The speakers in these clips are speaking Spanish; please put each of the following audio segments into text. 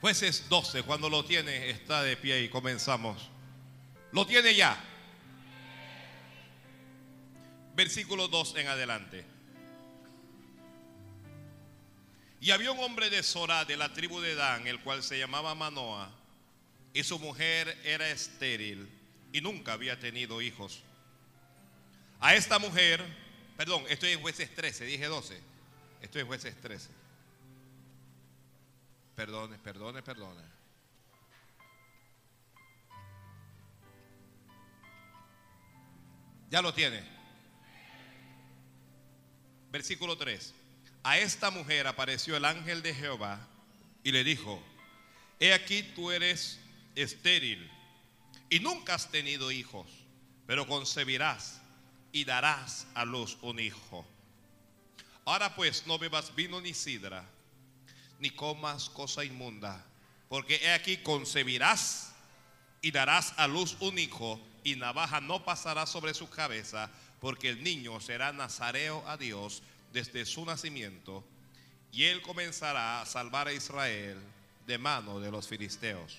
Jueces 12, cuando lo tiene, está de pie y comenzamos. Lo tiene ya. Versículo 2 en adelante. Y había un hombre de Zorá, de la tribu de Dan, el cual se llamaba Manoa, y su mujer era estéril y nunca había tenido hijos. A esta mujer, perdón, estoy en jueces 13, dije 12, estoy en jueces 13. Perdone, perdone, perdone. Ya lo tiene. Versículo 3. A esta mujer apareció el ángel de Jehová y le dijo, he aquí tú eres estéril y nunca has tenido hijos, pero concebirás y darás a luz un hijo. Ahora pues no bebas vino ni sidra, ni comas cosa inmunda, porque he aquí concebirás y darás a luz un hijo, y navaja no pasará sobre su cabeza, porque el niño será nazareo a Dios desde su nacimiento, y él comenzará a salvar a Israel de mano de los filisteos.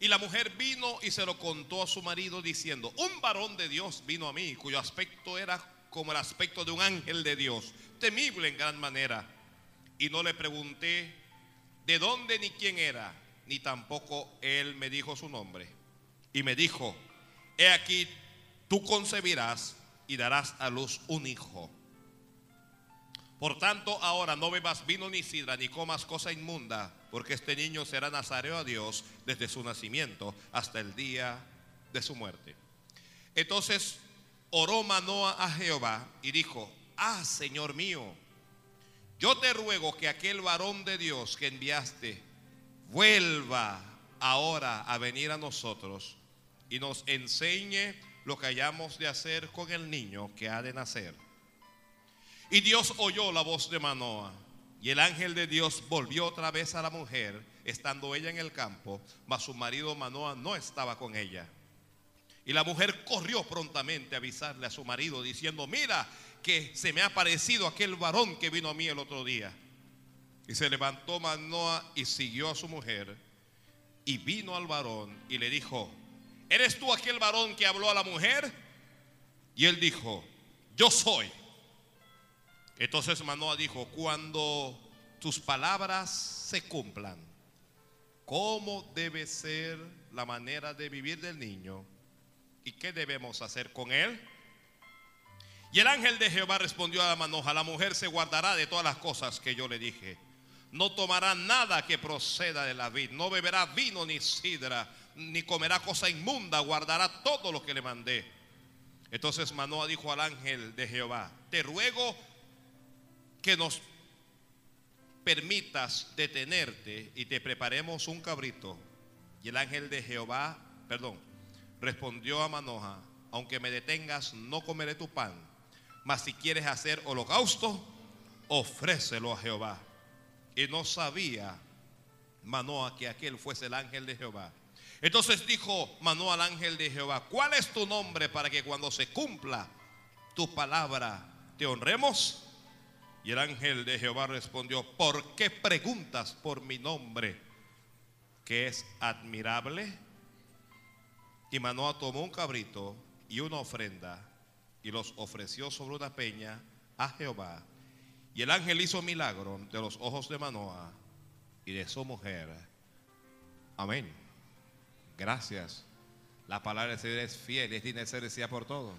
Y la mujer vino y se lo contó a su marido diciendo, un varón de Dios vino a mí, cuyo aspecto era como el aspecto de un ángel de Dios, temible en gran manera. Y no le pregunté de dónde ni quién era, ni tampoco él me dijo su nombre. Y me dijo, he aquí, tú concebirás y darás a luz un hijo. Por tanto, ahora no bebas vino ni sidra, ni comas cosa inmunda, porque este niño será nazareo a Dios desde su nacimiento hasta el día de su muerte. Entonces oró Manoa a Jehová y dijo, ah, Señor mío, yo te ruego que aquel varón de Dios que enviaste vuelva ahora a venir a nosotros y nos enseñe lo que hayamos de hacer con el niño que ha de nacer. Y Dios oyó la voz de Manoa. Y el ángel de Dios volvió otra vez a la mujer, estando ella en el campo, mas su marido Manoa no estaba con ella. Y la mujer corrió prontamente a avisarle a su marido, diciendo, mira que se me ha parecido aquel varón que vino a mí el otro día. Y se levantó Manoa y siguió a su mujer. Y vino al varón y le dijo, ¿eres tú aquel varón que habló a la mujer? Y él dijo, yo soy. Entonces Manoa dijo, cuando tus palabras se cumplan, ¿cómo debe ser la manera de vivir del niño? ¿Y qué debemos hacer con él? Y el ángel de Jehová respondió a Manoa, la mujer se guardará de todas las cosas que yo le dije. No tomará nada que proceda de la vid, no beberá vino ni sidra, ni comerá cosa inmunda, guardará todo lo que le mandé. Entonces Manoa dijo al ángel de Jehová, te ruego que nos permitas detenerte y te preparemos un cabrito. Y el ángel de Jehová, perdón, respondió a Manoja, aunque me detengas, no comeré tu pan. Mas si quieres hacer holocausto, ofrécelo a Jehová. Y no sabía Manoa que aquel fuese el ángel de Jehová. Entonces dijo Manoa al ángel de Jehová, ¿cuál es tu nombre para que cuando se cumpla tu palabra te honremos? Y el ángel de Jehová respondió, ¿por qué preguntas por mi nombre, que es admirable? Y Manoa tomó un cabrito y una ofrenda y los ofreció sobre una peña a Jehová. Y el ángel hizo milagro de los ojos de Manoa y de su mujer. Amén. Gracias. La palabra de Dios es fiel, es digna de ser por todos.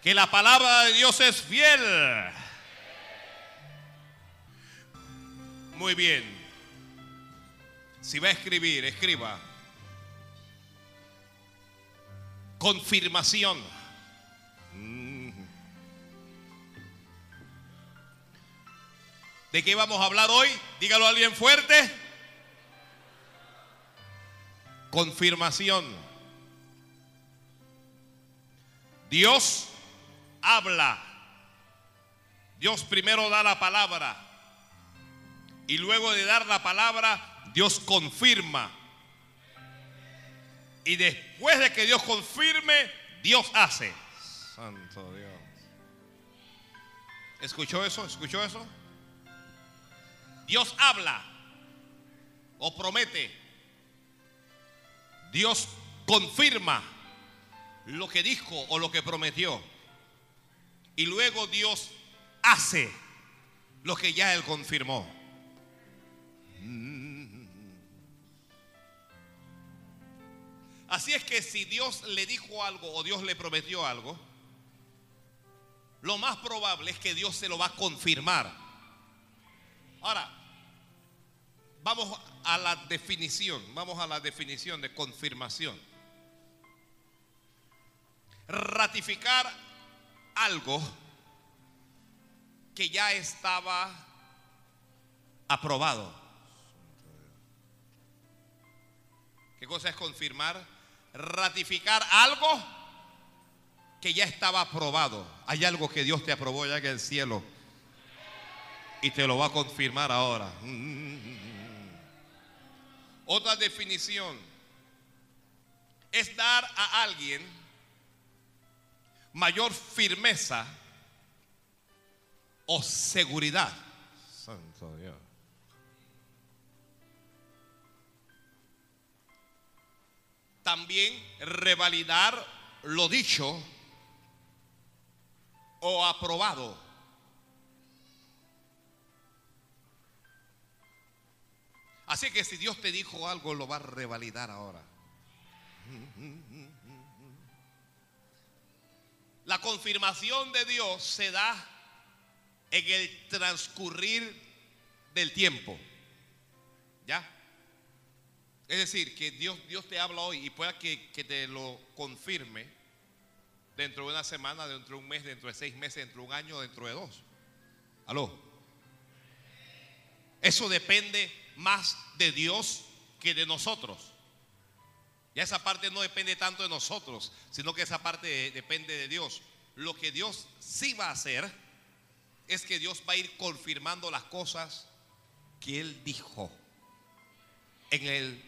Que la palabra de Dios es fiel. Muy bien. Si va a escribir, escriba. Confirmación. ¿De qué vamos a hablar hoy? Dígalo a alguien fuerte. Confirmación. Dios habla. Dios primero da la palabra. Y luego de dar la palabra, Dios confirma. Y después de que Dios confirme, Dios hace. Santo Dios. ¿Escuchó eso? ¿Escuchó eso? Dios habla. o promete, Dios confirma lo que dijo o lo que prometió. Y luego Dios hace lo que ya Él confirmó. Así es que si Dios le dijo algo o Dios le prometió algo, lo más probable es que Dios se lo va a confirmar. Ahora, vamos a la definición, vamos a la definición de confirmación. Ratificar algo que ya estaba aprobado. ¿Qué cosa es confirmar? Ratificar algo que ya estaba aprobado. Hay algo que Dios te aprobó ya en el cielo y te lo va a confirmar ahora. Otra definición es dar a alguien mayor firmeza o seguridad. Santo Dios. También revalidar lo dicho o aprobado. Así que si Dios te dijo algo, lo va a revalidar ahora. La confirmación de Dios se da en el transcurrir del tiempo. ¿Ya? Es decir, que Dios, Dios te habla hoy y pueda que, que te lo confirme dentro de una semana, dentro de un mes, dentro de seis meses, dentro de un año, dentro de dos. ¿Aló? Eso depende más de Dios que de nosotros. Ya esa parte no depende tanto de nosotros, sino que esa parte depende de Dios. Lo que Dios sí va a hacer es que Dios va a ir confirmando las cosas que Él dijo en el,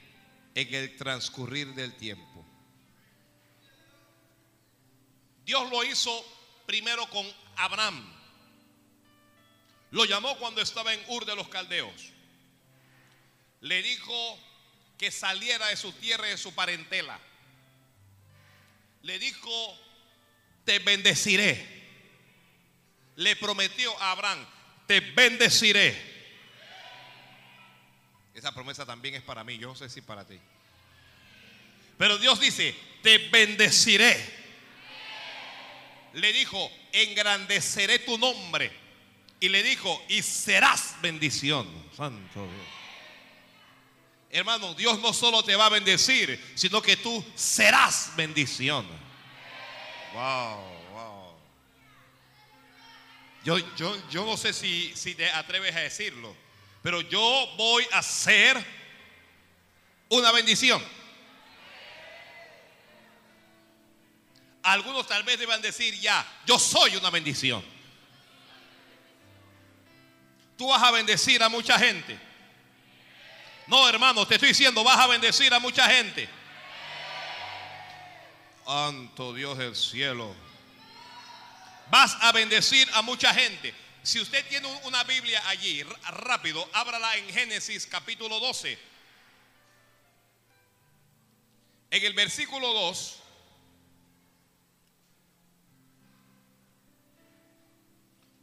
en el transcurrir del tiempo. Dios lo hizo primero con Abraham. Lo llamó cuando estaba en Ur de los Caldeos. Le dijo que saliera de su tierra y de su parentela. Le dijo, te bendeciré. Le prometió a Abraham, te bendeciré. Esa promesa también es para mí, yo no sé si para ti. Pero Dios dice, te bendeciré. Le dijo, engrandeceré tu nombre. Y le dijo, y serás bendición. Santo Dios. Hermano, Dios no solo te va a bendecir, sino que tú serás bendición. Wow, wow. Yo, yo, yo no sé si, si te atreves a decirlo, pero yo voy a ser una bendición. Algunos tal vez deban decir ya, yo soy una bendición. Tú vas a bendecir a mucha gente. No, hermano, te estoy diciendo, vas a bendecir a mucha gente. Santo Dios del cielo. Vas a bendecir a mucha gente. Si usted tiene una Biblia allí, rápido, ábrala en Génesis capítulo 12. En el versículo 2.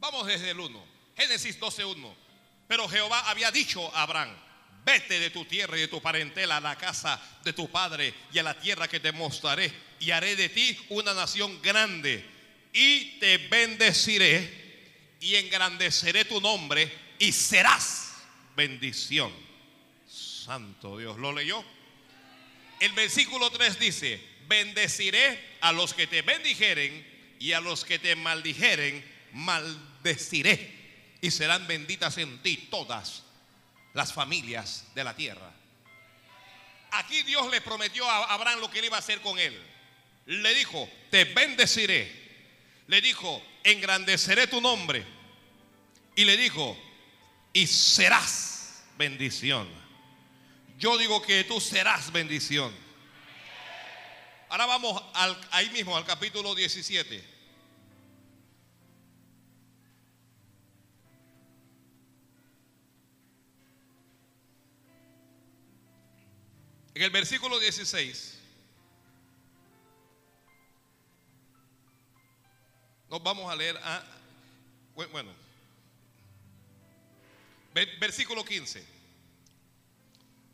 Vamos desde el 1. Génesis 12.1. Pero Jehová había dicho a Abraham, vete de tu tierra y de tu parentela a la casa de tu padre y a la tierra que te mostraré y haré de ti una nación grande y te bendeciré y engrandeceré tu nombre y serás bendición. Santo Dios, ¿lo leyó? El versículo 3 dice, bendeciré a los que te bendijeren y a los que te maldijeren, maldeciré y serán benditas en ti todas las familias de la tierra. Aquí Dios le prometió a Abraham lo que él iba a hacer con él. Le dijo, te bendeciré. Le dijo, engrandeceré tu nombre. Y le dijo, y serás bendición. Yo digo que tú serás bendición. Ahora vamos al, ahí mismo al capítulo 17. En el versículo 16 nos vamos a leer a, bueno, versículo 15.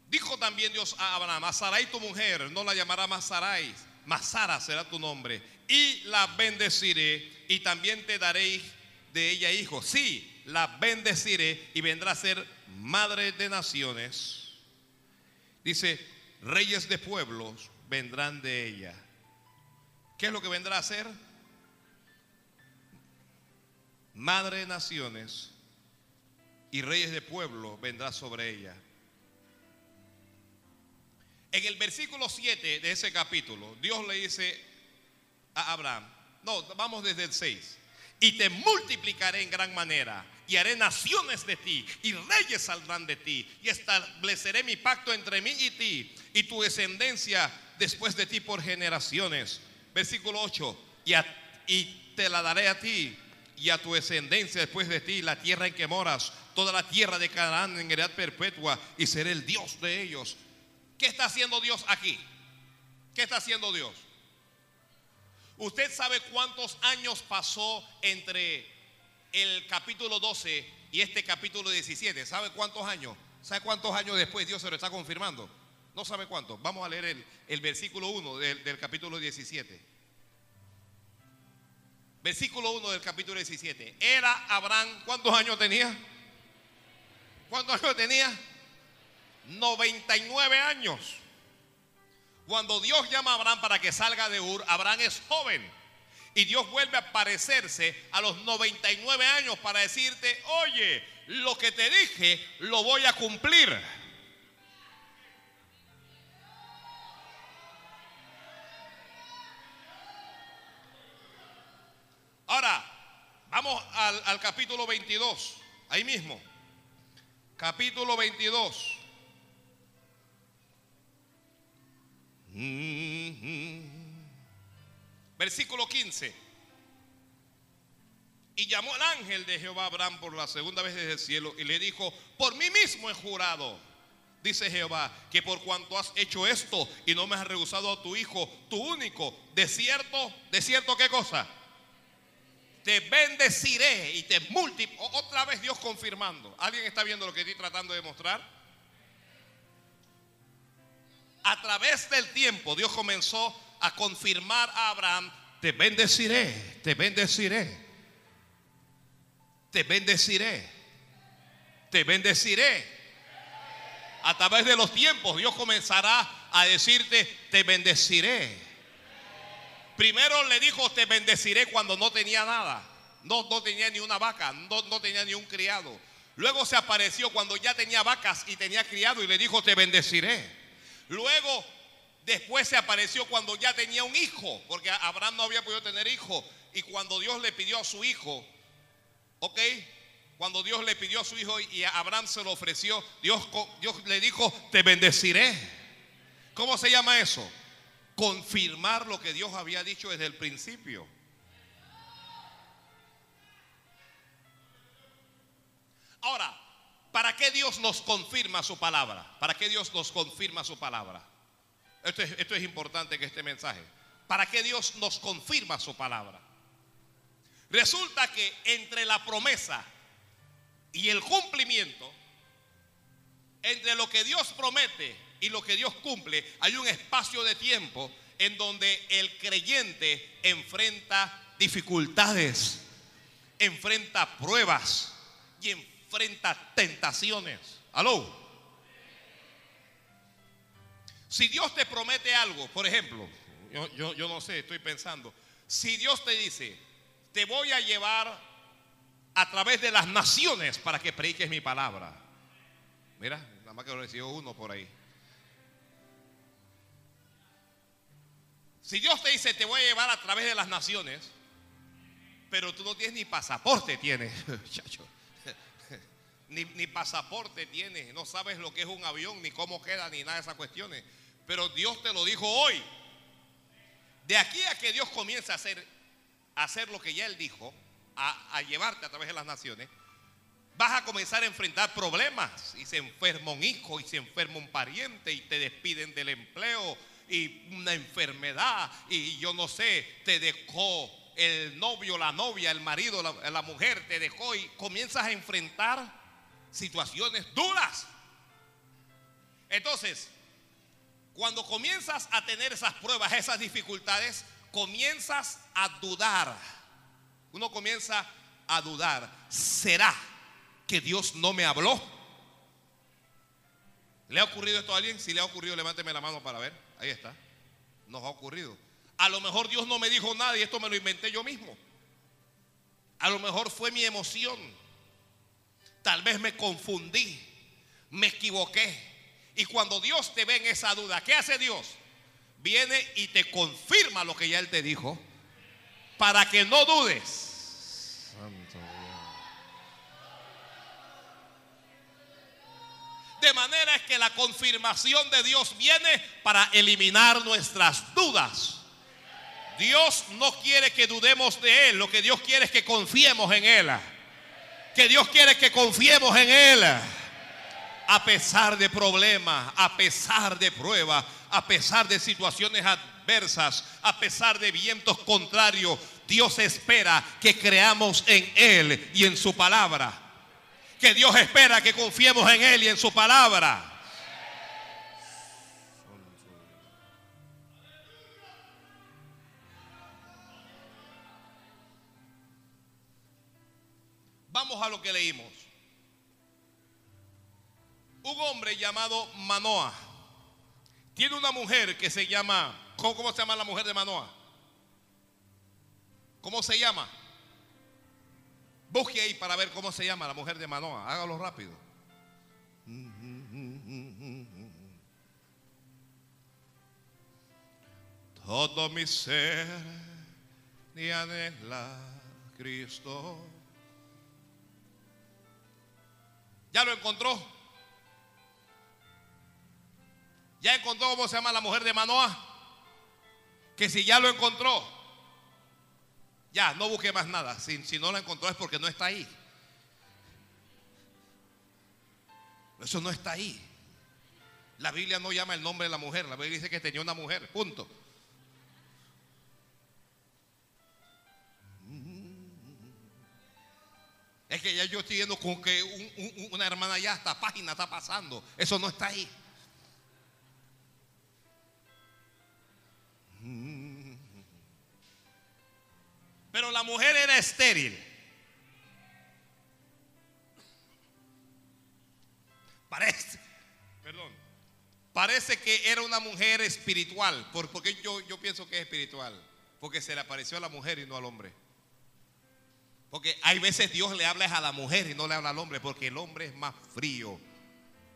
Dijo también Dios a Abraham, a Sarai tu mujer, no la llamará más Sarai, más Sara será tu nombre, y la bendeciré, y también te daré de ella hijos. Sí, la bendeciré y vendrá a ser madre de naciones. Dice, reyes de pueblos vendrán de ella. ¿Qué es lo que vendrá a ser? Madre de naciones y reyes de pueblo vendrá sobre ella. En el versículo 7 de ese capítulo, Dios le dice a Abraham, no, vamos desde el 6, y te multiplicaré en gran manera, y haré naciones de ti, y reyes saldrán de ti, y estableceré mi pacto entre mí y ti, y tu descendencia después de ti por generaciones. Versículo 8, y, y te la daré a ti y a tu descendencia después de ti la tierra en que moras, toda la tierra de Canaán en heredad perpetua, y seré el Dios de ellos. ¿Qué está haciendo Dios aquí? ¿Qué está haciendo Dios? ¿Usted sabe cuántos años pasó entre el capítulo 12 y este capítulo 17? ¿Sabe cuántos años? ¿Sabe cuántos años después Dios se lo está confirmando? No sabe cuántos. Vamos a leer el, versículo 1 del, del capítulo 17. Versículo 1 del capítulo 17. Era Abraham, ¿cuántos años tenía? ¿Cuántos años tenía? 99 años. Cuando Dios llama a Abraham para que salga de Ur, Abraham es joven. Y Dios vuelve a aparecerse a los 99 años para decirte, oye, lo que te dije lo voy a cumplir. Ahora, vamos al, capítulo 22, ahí mismo. Capítulo 22. Versículo 15. Y llamó al ángel de Jehová Abraham por la segunda vez desde el cielo y le dijo, por mí mismo he jurado, dice Jehová, que por cuanto has hecho esto y no me has rehusado a tu hijo, tu único, de cierto, de cierto qué cosa, te bendeciré y te multiplicaré. Otra vez Dios confirmando. ¿Alguien está viendo lo que estoy tratando de mostrar? a través del tiempo Dios comenzó a confirmar a Abraham, te bendeciré, te bendeciré, te bendeciré, te bendeciré. A través de los tiempos Dios comenzará a decirte, te bendeciré. Primero le dijo, te bendeciré cuando no tenía nada. No, no tenía ni una vaca, no, no tenía ni un criado. Luego se apareció cuando ya tenía vacas y tenía criado y le dijo, te bendeciré. Luego, después se apareció cuando ya tenía un hijo, porque Abraham no había podido tener hijo. Y cuando Dios le pidió a su hijo, ¿ok? Cuando Dios le pidió a su hijo y a Abraham se lo ofreció, Dios, Dios le dijo, te bendeciré. ¿Cómo se llama eso? Confirmar lo que Dios había dicho desde el principio. Ahora, ¿Para qué Dios nos confirma su palabra? ¿Para qué Dios nos confirma su palabra? Esto es, importante que este mensaje. ¿Para qué Dios nos confirma su palabra? Resulta que entre la promesa y el cumplimiento, entre lo que Dios promete y lo que Dios cumple, hay un espacio de tiempo en donde el creyente enfrenta dificultades, enfrenta pruebas y enfrenta enfrenta tentaciones. Aló. Si Dios te promete algo, por ejemplo, yo, yo, no sé, estoy pensando, si Dios te dice, te voy a llevar a través de las naciones para que prediques mi palabra. Mira, nada más que lo recibió uno por ahí. Si Dios te dice, te voy a llevar a través de las naciones, pero tú no tienes ni pasaporte, tienes, chacho ni, pasaporte tienes, no sabes lo que es un avión, ni cómo queda, ni nada de esas cuestiones. Pero Dios te lo dijo hoy. De aquí a que Dios comience a hacer, hacer lo que ya Él dijo, a, a llevarte a través de las naciones, vas a comenzar a enfrentar problemas. Y se enferma un hijo, y se enferma un pariente, y te despiden del empleo, y una enfermedad, y yo no sé, te dejó el novio, la novia, el marido, la, la mujer, te dejó y comienzas a enfrentar situaciones duras. Entonces, cuando comienzas a tener esas pruebas, esas dificultades, comienzas a dudar. Uno comienza a dudar. ¿Será que Dios no me habló? ¿Le ha ocurrido esto a alguien? Si le ha ocurrido, levánteme la mano para ver. Ahí está. Nos ha ocurrido. A lo mejor Dios no me dijo nada y esto me lo inventé yo mismo. A lo mejor fue mi emoción. Tal vez me confundí, me equivoqué. Y cuando Dios te ve en esa duda, ¿qué hace Dios? Viene y te confirma lo que ya Él te dijo para que no dudes. De manera que la confirmación de Dios viene para eliminar nuestras dudas. Dios no quiere que dudemos de Él, lo que Dios quiere es que confiemos en Él. Que Dios quiere que confiemos en Él. A pesar de problemas, a pesar de pruebas, a pesar de situaciones adversas, a pesar de vientos contrarios, Dios espera que creamos en Él y en su palabra. Que Dios espera que confiemos en Él y en su palabra. Vamos a lo que leímos. Un hombre llamado Manoah tiene una mujer que se llama, ¿cómo, se llama la mujer de Manoah? ¿Cómo se llama? Busque ahí para ver cómo se llama la mujer de Manoah. Hágalo rápido. Todo mi ser ni anhela Cristo. ¿Ya lo encontró? ¿Ya encontró cómo se llama la mujer de Manoah? Que si ya lo encontró, ya no busque más nada. Si, si no lo encontró es porque no está ahí. Eso no está ahí. La Biblia no llama el nombre de la mujer. La Biblia dice que tenía una mujer. Punto. Es que ya yo estoy viendo con que un- un- una hermana ya esta página está pasando. Eso no está ahí. Pero la mujer era estéril. Parece, perdón, parece que era una mujer espiritual. ¿Por, porque yo, yo pienso que es espiritual? Porque se le apareció a la mujer y no al hombre. Porque hay veces Dios le habla a la mujer y no le habla al hombre, porque el hombre es más frío.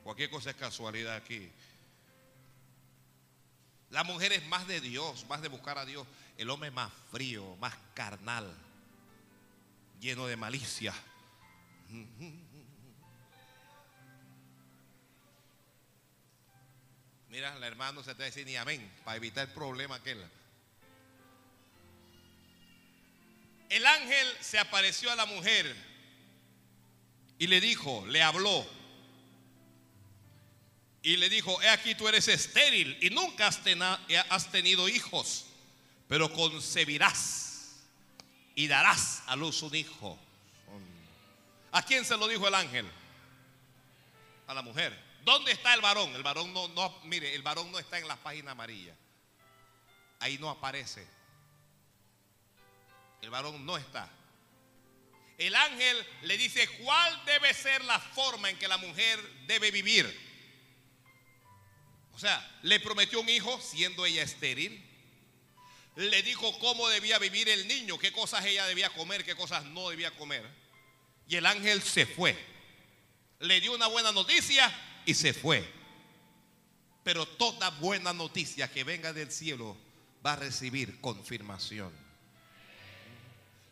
Cualquier cosa es casualidad aquí. La mujer es más de Dios, más de buscar a Dios. El hombre más frío, más carnal, lleno de malicia. Mira, la hermana no se te va a decir ni amén para evitar el problema aquel. El ángel se apareció a la mujer y le dijo, le habló. Y le dijo, he aquí tú eres estéril y nunca has tenido hijos, pero concebirás y darás a luz un hijo. ¿A quién se lo dijo el ángel? A la mujer. ¿Dónde está el varón? El varón no, mire, el varón no está en la página amarilla. Ahí no aparece. El varón no está. El ángel le dice cuál debe ser la forma en que la mujer debe vivir. O sea, le prometió un hijo siendo ella estéril. Le dijo cómo debía vivir el niño, qué cosas ella debía comer, qué cosas no debía comer. Y el ángel se fue. Le dio una buena noticia y se fue. Pero toda buena noticia que venga del cielo va a recibir confirmación.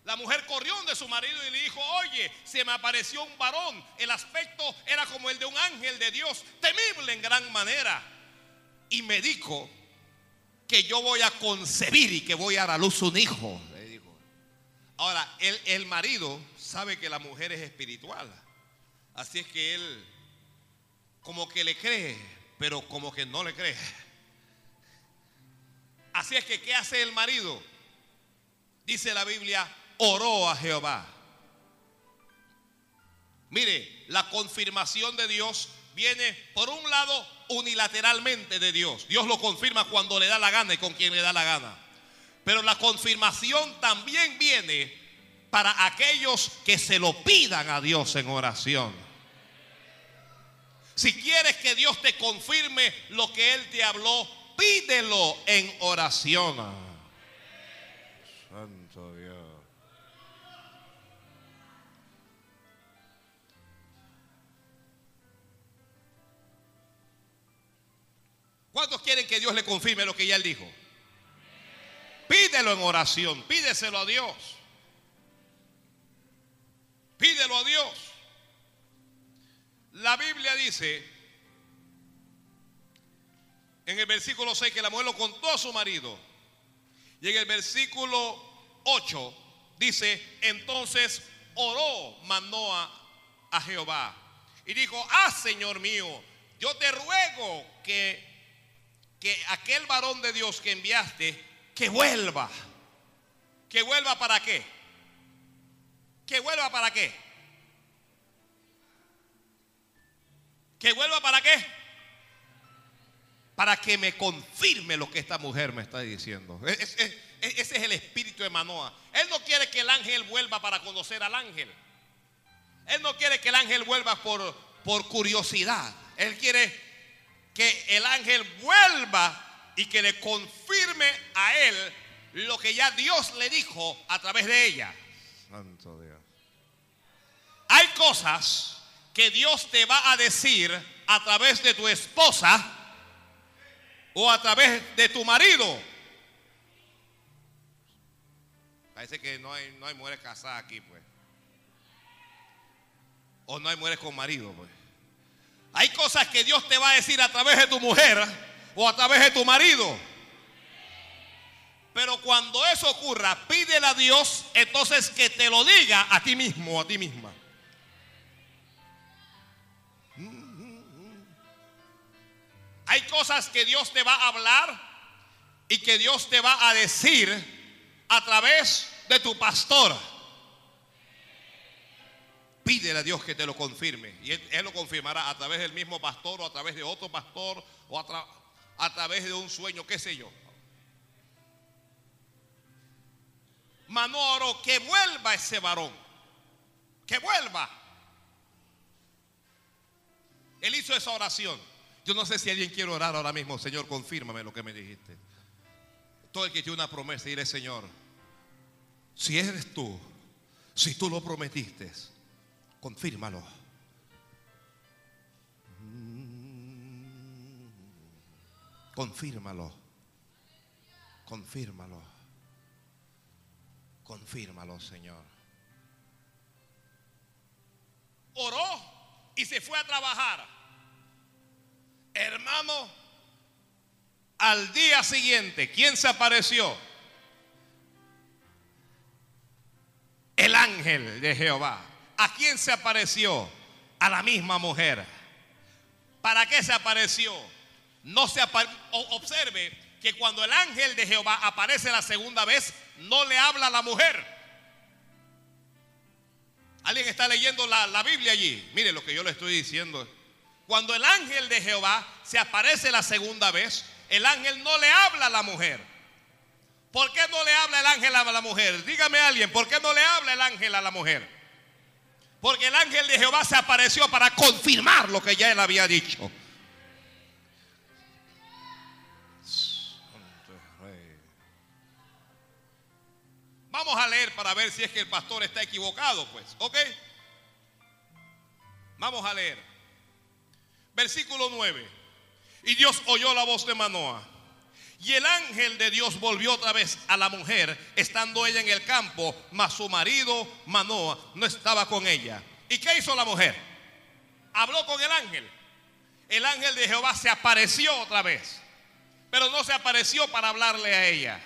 La mujer corrió de su marido y le dijo, oye, se me apareció un varón. El aspecto era como el de un ángel de Dios, temible en gran manera. Y me dijo que yo voy a concebir y que voy a dar a luz un hijo. Ahora, el, el marido sabe que la mujer es espiritual. Así es que él como que le cree, pero como que no le cree. Así es que, ¿qué hace el marido? Dice la Biblia, oró a Jehová. Mire, la confirmación de Dios viene por un lado unilateralmente de Dios. Dios lo confirma cuando le da la gana y con quien le da la gana. Pero la confirmación también viene para aquellos que se lo pidan a Dios en oración. Si quieres que Dios te confirme lo que Él te habló, pídelo en oración. ¿Cuántos quieren que Dios le confirme lo que ya Él dijo? Pídelo en oración, pídeselo a Dios. Pídelo a Dios. La Biblia dice en el versículo 6 que la mujer lo contó a su marido. Y en el versículo 8 dice, entonces oró Manoa a Jehová y dijo, ah, Señor mío, yo te ruego que, que aquel varón de Dios que enviaste, que vuelva. ¿Que vuelva para qué? ¿Que vuelva para qué? ¿Que vuelva para qué? Para que me confirme lo que esta mujer me está diciendo. ese es el espíritu de Manoa. Él no quiere que el ángel vuelva para conocer al ángel. Él no quiere que el ángel vuelva por, por curiosidad. Él quiere que el ángel vuelva y que le confirme a él lo que ya Dios le dijo a través de ella. Santo Dios. Hay cosas que Dios te va a decir a través de tu esposa o a través de tu marido. Parece que no hay, no hay mujeres casadas aquí, pues. O no hay mujeres con marido, pues. Hay cosas que Dios te va a decir a través de tu mujer o a través de tu marido. Pero cuando eso ocurra, pídele a Dios entonces que te lo diga a ti mismo, a ti misma. Hay cosas que Dios te va a hablar y que Dios te va a decir a través de tu pastor. Pídele a Dios que te lo confirme. Y él, lo confirmará a través del mismo pastor o a través de otro pastor o a, través de un sueño, qué sé yo. Manoro, que vuelva ese varón. Que vuelva. Él hizo esa oración. Yo no sé si alguien quiere orar ahora mismo. Señor, confírmame lo que me dijiste. Todo el que tiene una promesa, diré, Señor, si eres tú, si tú lo prometiste, confírmalo. Confírmalo. Confírmalo. Confírmalo, Señor. Oró y se fue a trabajar. Hermano, al día siguiente, ¿quién se apareció? El ángel de Jehová. ¿A quién se apareció? A la misma mujer. ¿Para qué se apareció? No se observe que cuando el ángel de Jehová aparece la segunda vez, no le habla a la mujer. ¿Alguien está leyendo la, la Biblia allí? Mire lo que yo le estoy diciendo. Cuando el ángel de Jehová se aparece la segunda vez, el ángel no le habla a la mujer. ¿Por qué no le habla el ángel a la mujer? Dígame alguien, ¿por qué no le habla el ángel a la mujer? Porque el ángel de Jehová se apareció para confirmar lo que ya él había dicho. Vamos a leer para ver si es que el pastor está equivocado, pues. ¿Ok? Vamos a leer. Versículo 9. Y Dios oyó la voz de Manoah. Y el ángel de Dios volvió otra vez a la mujer, estando ella en el campo, mas su marido Manoah no estaba con ella. ¿Y qué hizo la mujer? Habló con el ángel. El ángel de Jehová se apareció otra vez, pero no se apareció para hablarle a ella.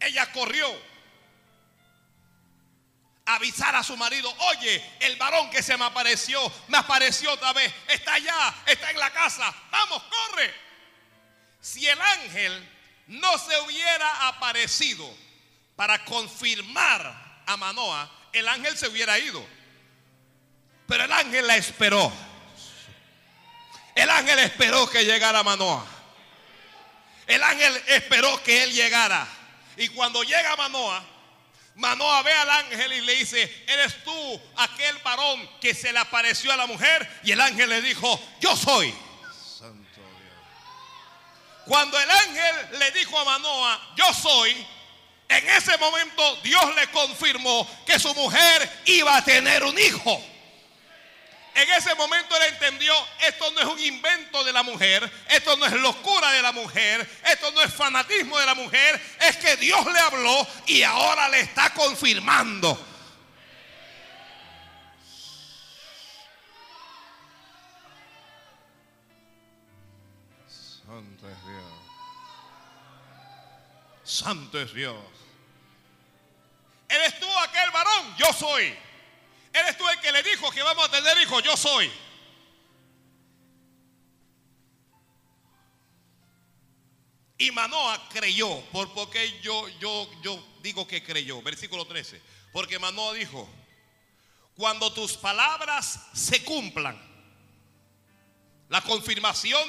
Ella corrió avisar a su marido, oye, el varón que se me apareció, me apareció otra vez, está allá, está en la casa, vamos, corre. Si el ángel no se hubiera aparecido para confirmar a Manoa, el ángel se hubiera ido. Pero el ángel la esperó. El ángel esperó que llegara Manoa. El ángel esperó que él llegara. Y cuando llega Manoa, Manoa ve al ángel y le dice, ¿eres tú aquel varón que se le apareció a la mujer? Y el ángel le dijo, yo soy. Santo Dios. Cuando el ángel le dijo a Manoa, yo soy, en ese momento Dios le confirmó que su mujer iba a tener un hijo. En ese momento él entendió, esto no es un invento de la mujer, esto no es locura de la mujer, esto no es fanatismo de la mujer, es que Dios le habló y ahora le está confirmando. Santo es Dios. Santo es Dios. ¿Eres tú aquel varón? Yo soy. ¿Eres tú el que le dijo que vamos a tener hijos? Yo soy. Y Manoa creyó, por porque yo, yo, yo digo que creyó. Versículo 13. Porque Manoa dijo, cuando tus palabras se cumplan, la confirmación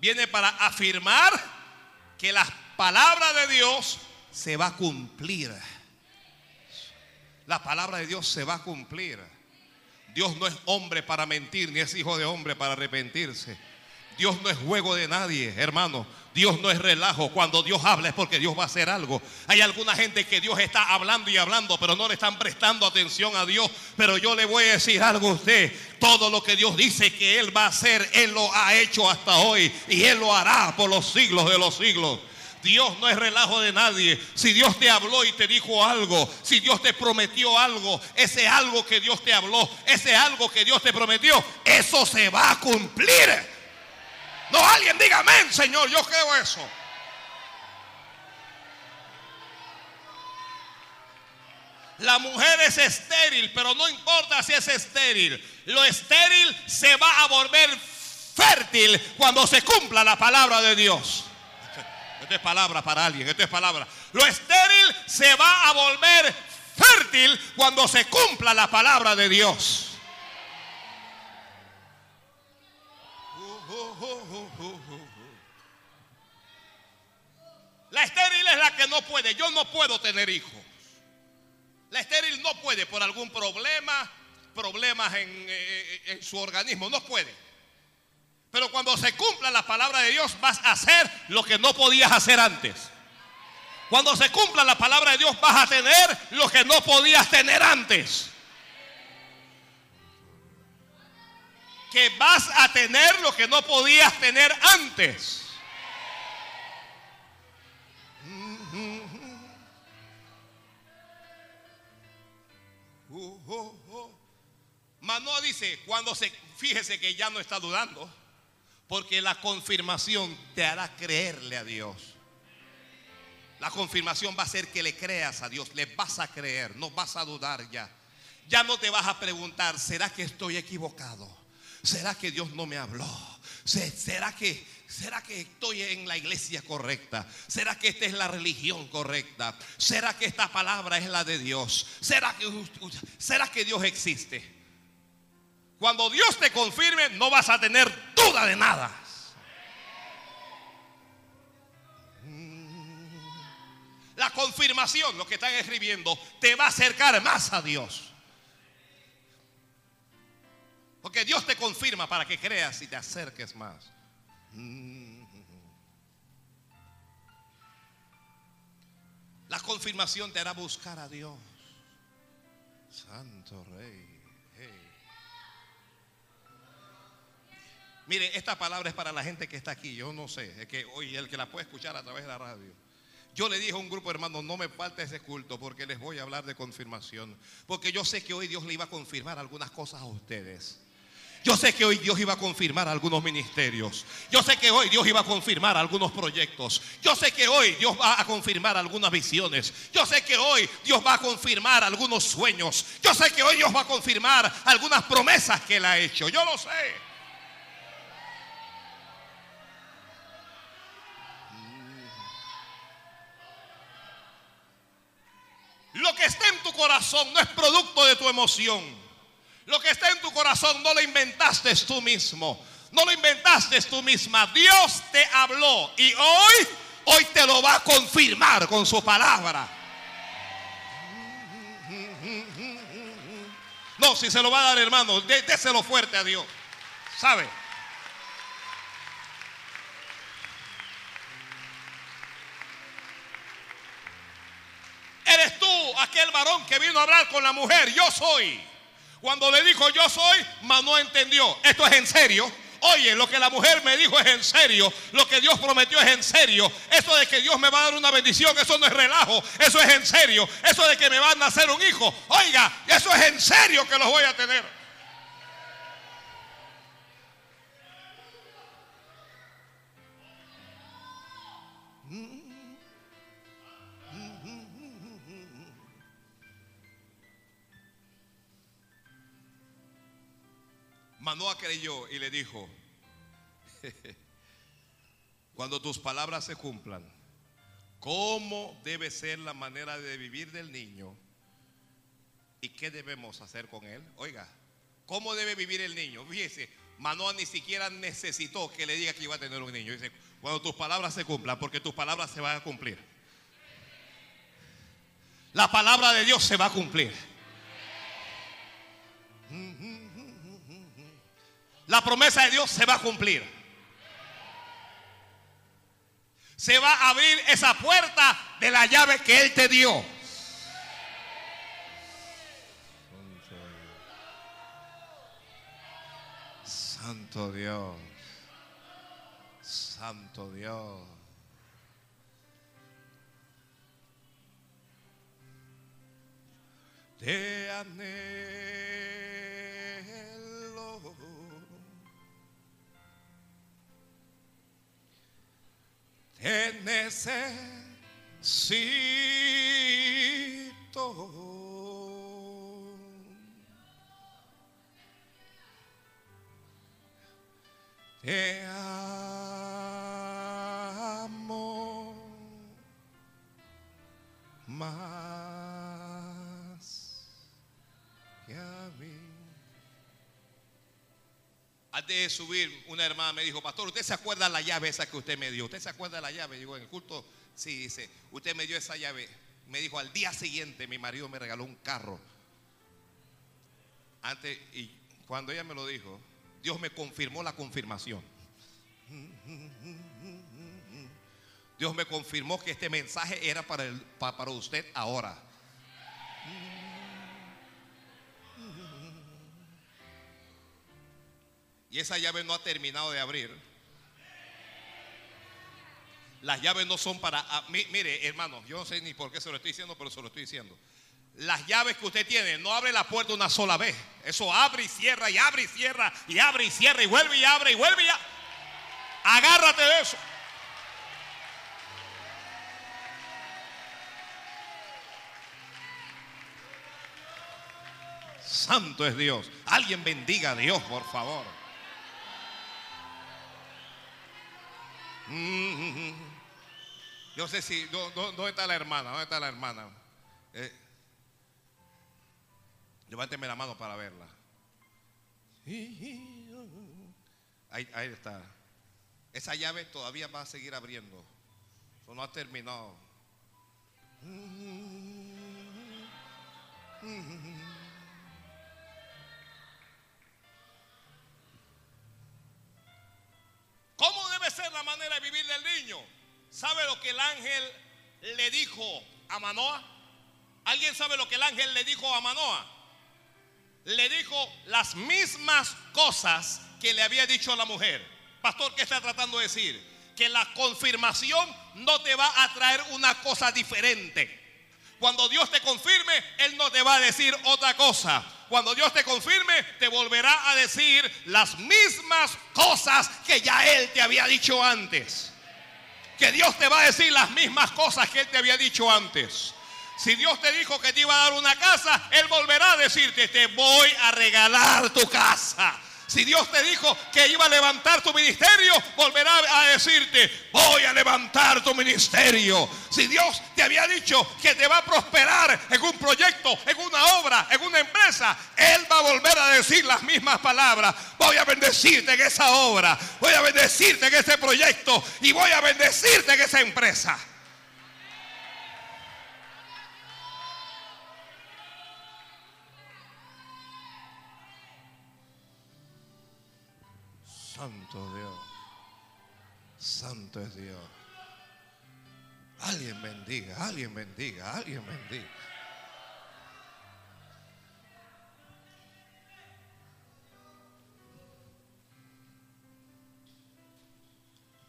viene para afirmar que la palabra de Dios se va a cumplir la palabra de Dios se va a cumplir. Dios no es hombre para mentir, ni es hijo de hombre para arrepentirse. Dios no es juego de nadie, hermano. Dios no es relajo. Cuando Dios habla es porque Dios va a hacer algo. Hay alguna gente que Dios está hablando y hablando, pero no le están prestando atención a Dios. Pero yo le voy a decir algo a usted. Todo lo que Dios dice que Él va a hacer, Él lo ha hecho hasta hoy. Y Él lo hará por los siglos de los siglos. Dios no es relajo de nadie. Si Dios te habló y te dijo algo, si Dios te prometió algo, ese algo que Dios te habló, ese algo que Dios te prometió, eso se va a cumplir. No, alguien diga amén, Señor, yo creo eso. La mujer es estéril, pero no importa si es estéril. Lo estéril se va a volver fértil cuando se cumpla la palabra de Dios. Esto es palabra para alguien, esto es palabra. Lo estéril se va a volver fértil cuando se cumpla la palabra de Dios. La estéril es la que no puede. Yo no puedo tener hijos. La estéril no puede por algún problema, problemas en, eh, en su organismo. No puede. Pero cuando se cumpla la palabra de Dios, vas a hacer lo que no podías hacer antes. Cuando se cumpla la palabra de Dios, vas a tener lo que no podías tener antes. Que vas a tener lo que no podías tener antes. Manoa dice, cuando se, fíjese que ya no está dudando. Porque la confirmación te hará creerle a Dios. La confirmación va a ser que le creas a Dios, le vas a creer, no vas a dudar ya. Ya no te vas a preguntar, ¿será que estoy equivocado? ¿Será que Dios no me habló? ¿Será que, ¿Será que estoy en la iglesia correcta? ¿Será que esta es la religión correcta? ¿Será que esta palabra es la de Dios? ¿Será que, ¿será que Dios existe? Cuando Dios te confirme, no vas a tener duda de nada. La confirmación, lo que están escribiendo, te va a acercar más a Dios. Porque Dios te confirma para que creas y te acerques más. La confirmación te hará buscar a Dios. Santo Rey. Mire, esta palabra es para la gente que está aquí. Yo no sé, es que hoy el que la puede escuchar a través de la radio. Yo le dije a un grupo de hermanos, no me falta ese culto porque les voy a hablar de confirmación. Porque yo sé que hoy Dios le iba a confirmar algunas cosas a ustedes. Yo sé que hoy Dios iba a confirmar algunos ministerios. Yo sé que hoy Dios iba a confirmar algunos proyectos. Yo sé que hoy Dios va a confirmar algunas visiones. Yo sé que hoy Dios va a confirmar algunos sueños. Yo sé que hoy Dios va a confirmar algunas promesas que Él ha hecho. Yo lo sé. Corazón no es producto de tu emoción. Lo que está en tu corazón no lo inventaste tú mismo. No lo inventaste tú misma. Dios te habló y hoy, hoy te lo va a confirmar con su palabra. No, si se lo va a dar hermano, déselo fuerte a Dios. ¿Sabe? Eres tú aquel varón que vino a hablar con la mujer. Yo soy. Cuando le dijo yo soy, mas no entendió. Esto es en serio. Oye, lo que la mujer me dijo es en serio. Lo que Dios prometió es en serio. Eso de que Dios me va a dar una bendición, eso no es relajo. Eso es en serio. Eso de que me va a nacer un hijo. Oiga, eso es en serio que los voy a tener. Manoa creyó y le dijo, cuando tus palabras se cumplan, ¿cómo debe ser la manera de vivir del niño? ¿Y qué debemos hacer con él? Oiga, ¿cómo debe vivir el niño? Fíjese, Manoa ni siquiera necesitó que le diga que iba a tener un niño. Dice, cuando tus palabras se cumplan, porque tus palabras se van a cumplir. La palabra de Dios se va a cumplir. La promesa de Dios se va a cumplir. Se va a abrir esa puerta de la llave que Él te dio. Santo Dios. Santo Dios. Te te necesito. Te de subir, una hermana me dijo, pastor, ¿usted se acuerda la llave esa que usted me dio? ¿Usted se acuerda de la llave? Digo, en el culto, sí, dice, usted me dio esa llave. Me dijo, al día siguiente mi marido me regaló un carro. Antes, y cuando ella me lo dijo, Dios me confirmó la confirmación. Dios me confirmó que este mensaje era para, el, para usted ahora. Y esa llave no ha terminado de abrir. Las llaves no son para... Ah, mire, hermano, yo no sé ni por qué se lo estoy diciendo, pero se lo estoy diciendo. Las llaves que usted tiene no abre la puerta una sola vez. Eso abre y cierra y abre y cierra y abre y cierra y vuelve y abre y vuelve y Agárrate de eso. Santo es Dios. Alguien bendiga a Dios, por favor. Yo sé si, ¿dónde está la hermana? ¿Dónde está la hermana? Eh, levánteme la mano para verla. Ahí, ahí, está. Esa llave todavía va a seguir abriendo. Eso no ha terminado. ¿Cómo ¿Sabe lo que el ángel le dijo a Manoa? ¿Alguien sabe lo que el ángel le dijo a Manoa? Le dijo las mismas cosas que le había dicho a la mujer. Pastor, ¿qué está tratando de decir? Que la confirmación no te va a traer una cosa diferente. Cuando Dios te confirme, Él no te va a decir otra cosa. cuando Dios te confirme, te volverá a decir las mismas cosas que ya Él te había dicho antes. Que Dios te va a decir las mismas cosas que Él te había dicho antes. Si Dios te dijo que te iba a dar una casa, Él volverá a decirte, te voy a regalar tu casa. Si Dios te dijo que iba a levantar tu ministerio, volverá a decirte, voy a levantar tu ministerio. Si Dios te había dicho que te va a prosperar en un proyecto, en una obra, en una empresa, Él va a volver a decir las mismas palabras. Voy a bendecirte en esa obra, voy a bendecirte en ese proyecto y voy a bendecirte en esa empresa. Santo Dios. Santo es Dios. Alguien bendiga, alguien bendiga, alguien bendiga.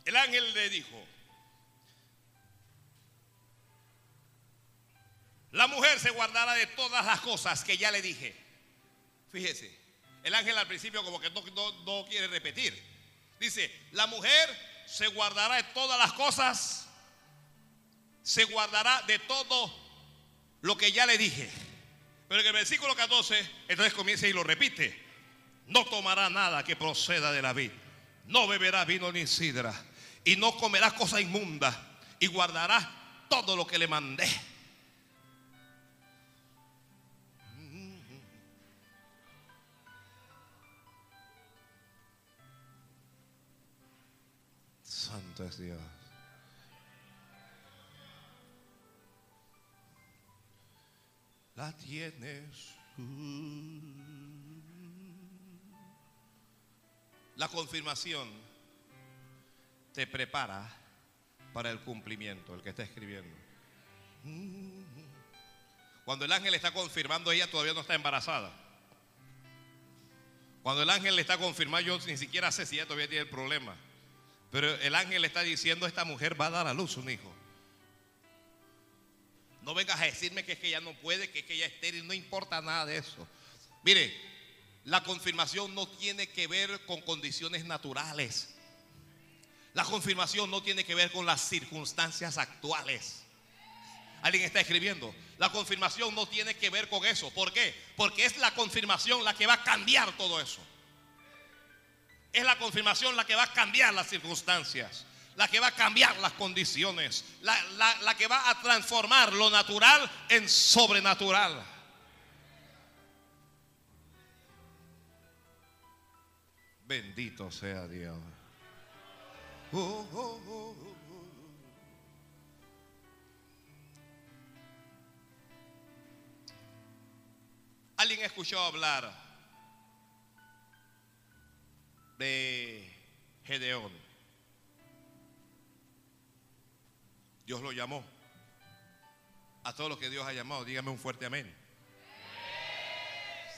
El ángel le dijo, la mujer se guardará de todas las cosas que ya le dije. Fíjese, el ángel al principio como que no, quiere repetir. Dice, la mujer se guardará de todas las cosas, se guardará de todo lo que ya le dije. Pero en el versículo 14, entonces comienza y lo repite. No tomará nada que proceda de la vid. No beberá vino ni sidra. Y no comerá cosa inmunda. Y guardará todo lo que le mandé. Es Dios. La tienes. La confirmación te prepara para el cumplimiento, el que está escribiendo. Cuando el ángel está confirmando, ella todavía no está embarazada. Cuando el ángel le está confirmando, yo ni siquiera sé si ella todavía tiene el problema. Pero el ángel está diciendo, esta mujer va a dar a luz un hijo. No vengas a decirme que es que ella no puede, que es que ella es estéril, no importa nada de eso. Mire, la confirmación no tiene que ver con condiciones naturales. La confirmación no tiene que ver con las circunstancias actuales. Alguien está escribiendo. La confirmación no tiene que ver con eso. ¿Por qué? Porque es la confirmación la que va a cambiar todo eso es la confirmación la que va a cambiar las circunstancias, la que va a cambiar las condiciones, la, que va a transformar lo natural en sobrenatural. Bendito sea Dios. Oh, ¿Alguien escuchó hablar de Gedeón. Dios lo llamó. A todos los que Dios ha llamado, dígame un fuerte amén.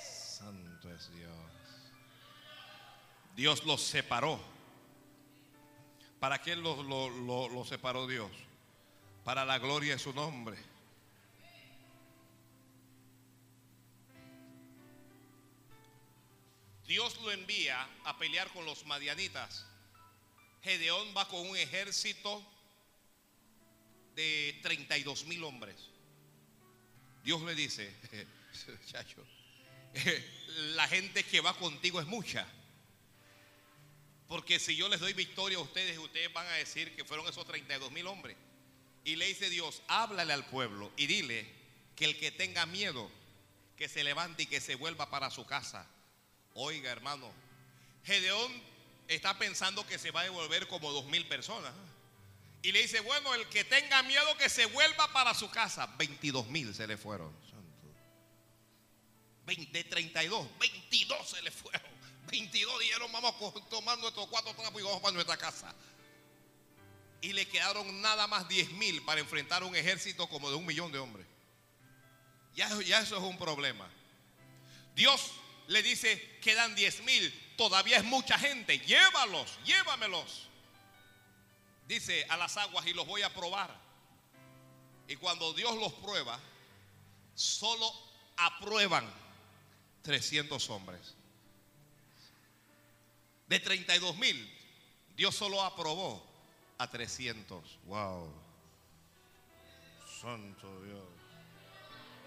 Santo es Dios. Dios los separó. ¿Para qué los lo, separó Dios? Para la gloria de su nombre. Dios lo envía a pelear con los madianitas. Gedeón va con un ejército de 32 mil hombres. Dios le dice, la gente que va contigo es mucha. Porque si yo les doy victoria a ustedes, ustedes van a decir que fueron esos 32 mil hombres. Y le dice Dios, háblale al pueblo y dile que el que tenga miedo, que se levante y que se vuelva para su casa Oiga, hermano, Gedeón está pensando que se va a devolver como dos mil personas. Y le dice, bueno, el que tenga miedo que se vuelva para su casa. 22 mil se le fueron. De 32, 22 se le fueron. 22 dijeron, vamos a tomar nuestros cuatro trapos y vamos para nuestra casa. Y le quedaron nada más 10 mil para enfrentar un ejército como de un millón de hombres. Ya, ya eso es un problema. Dios le dice, quedan 10 mil, todavía es mucha gente, llévalos, llévamelos. Dice a las aguas y los voy a probar. Y cuando Dios los prueba, solo aprueban 300 hombres. De 32 mil, Dios solo aprobó a 300. Wow. Santo Dios.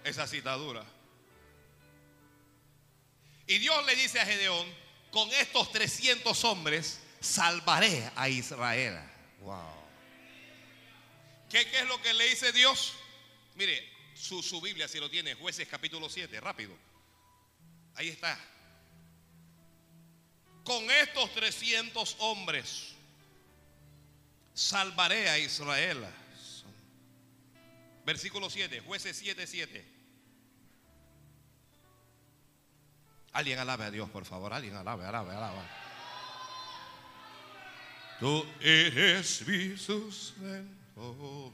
Esa citadura. Y Dios le dice a Gedeón, con estos 300 hombres salvaré a Israel. Wow. ¿Qué, ¿Qué, es lo que le dice Dios? Mire, su, su Biblia si lo tiene, jueces capítulo 7, rápido. Ahí está. Con estos 300 hombres salvaré a Israel. Versículo 7, jueces 7, 7. Alguien alabe a Dios, por favor. Alguien alabe, alabe, alabe. Tú eres mi sustento.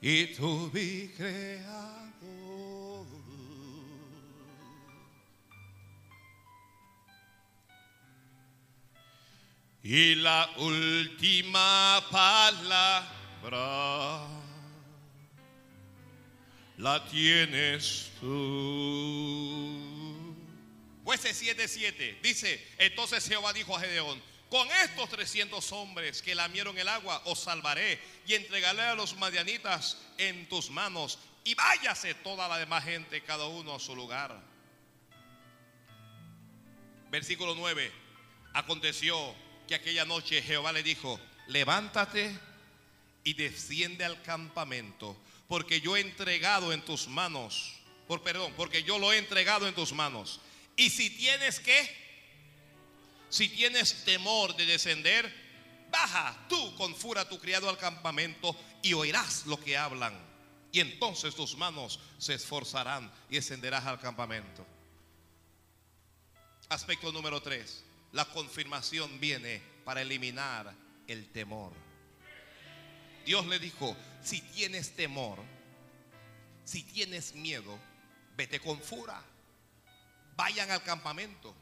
Y tú mi creador. Y la última palabra la tienes tú. Jueces 7:7 dice, entonces Jehová dijo a Gedeón, con estos 300 hombres que lamieron el agua os salvaré y entregaré a los madianitas en tus manos y váyase toda la demás gente, cada uno a su lugar. Versículo 9. Aconteció que aquella noche Jehová le dijo, levántate y desciende al campamento, porque yo he entregado en tus manos, por perdón, porque yo lo he entregado en tus manos. Y si tienes que, si tienes temor de descender, baja tú con fura tu criado al campamento y oirás lo que hablan. Y entonces tus manos se esforzarán y descenderás al campamento. Aspecto número 3. La confirmación viene para eliminar el temor. Dios le dijo, si tienes temor, si tienes miedo, vete con fura. Vayan al campamento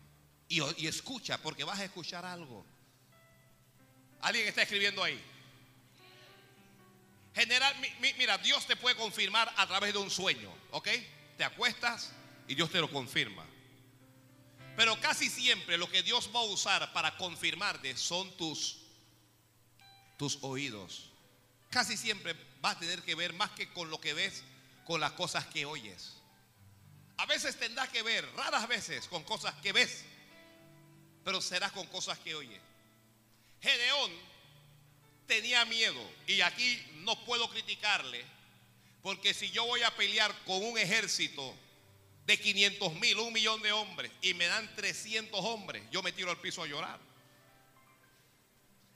y, escucha, porque vas a escuchar algo. ¿Alguien está escribiendo ahí? General, mira, Dios te puede confirmar a través de un sueño, ¿ok? Te acuestas y Dios te lo confirma. Pero casi siempre lo que Dios va a usar para confirmarte son tus, tus oídos. Casi siempre va a tener que ver más que con lo que ves, con las cosas que oyes. A veces tendrá que ver, raras veces, con cosas que ves, pero será con cosas que oyes. Gedeón tenía miedo y aquí no puedo criticarle, porque si yo voy a pelear con un ejército de 500 mil, un millón de hombres, y me dan 300 hombres, yo me tiro al piso a llorar.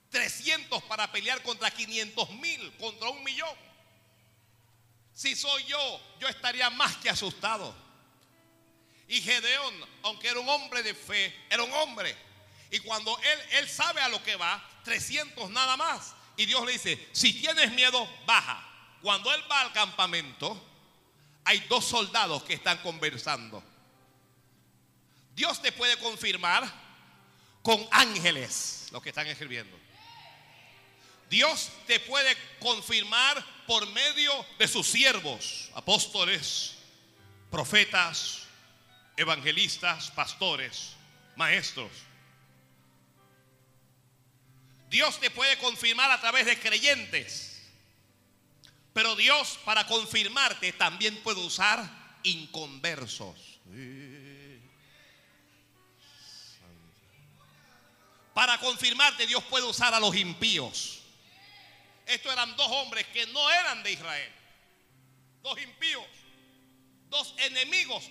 300 para pelear contra 500 mil, contra un millón. Si soy yo, yo estaría más que asustado. Y Gedeón, aunque era un hombre de fe, era un hombre. Y cuando él, él sabe a lo que va, 300 nada más. Y Dios le dice, si tienes miedo, baja. Cuando él va al campamento, hay dos soldados que están conversando. Dios te puede confirmar con ángeles, los que están escribiendo. Dios te puede confirmar por medio de sus siervos, apóstoles, profetas, evangelistas, pastores, maestros. Dios te puede confirmar a través de creyentes. Pero Dios para confirmarte también puede usar inconversos. Para confirmarte Dios puede usar a los impíos. Estos eran dos hombres que no eran de Israel. Dos impíos. Dos enemigos.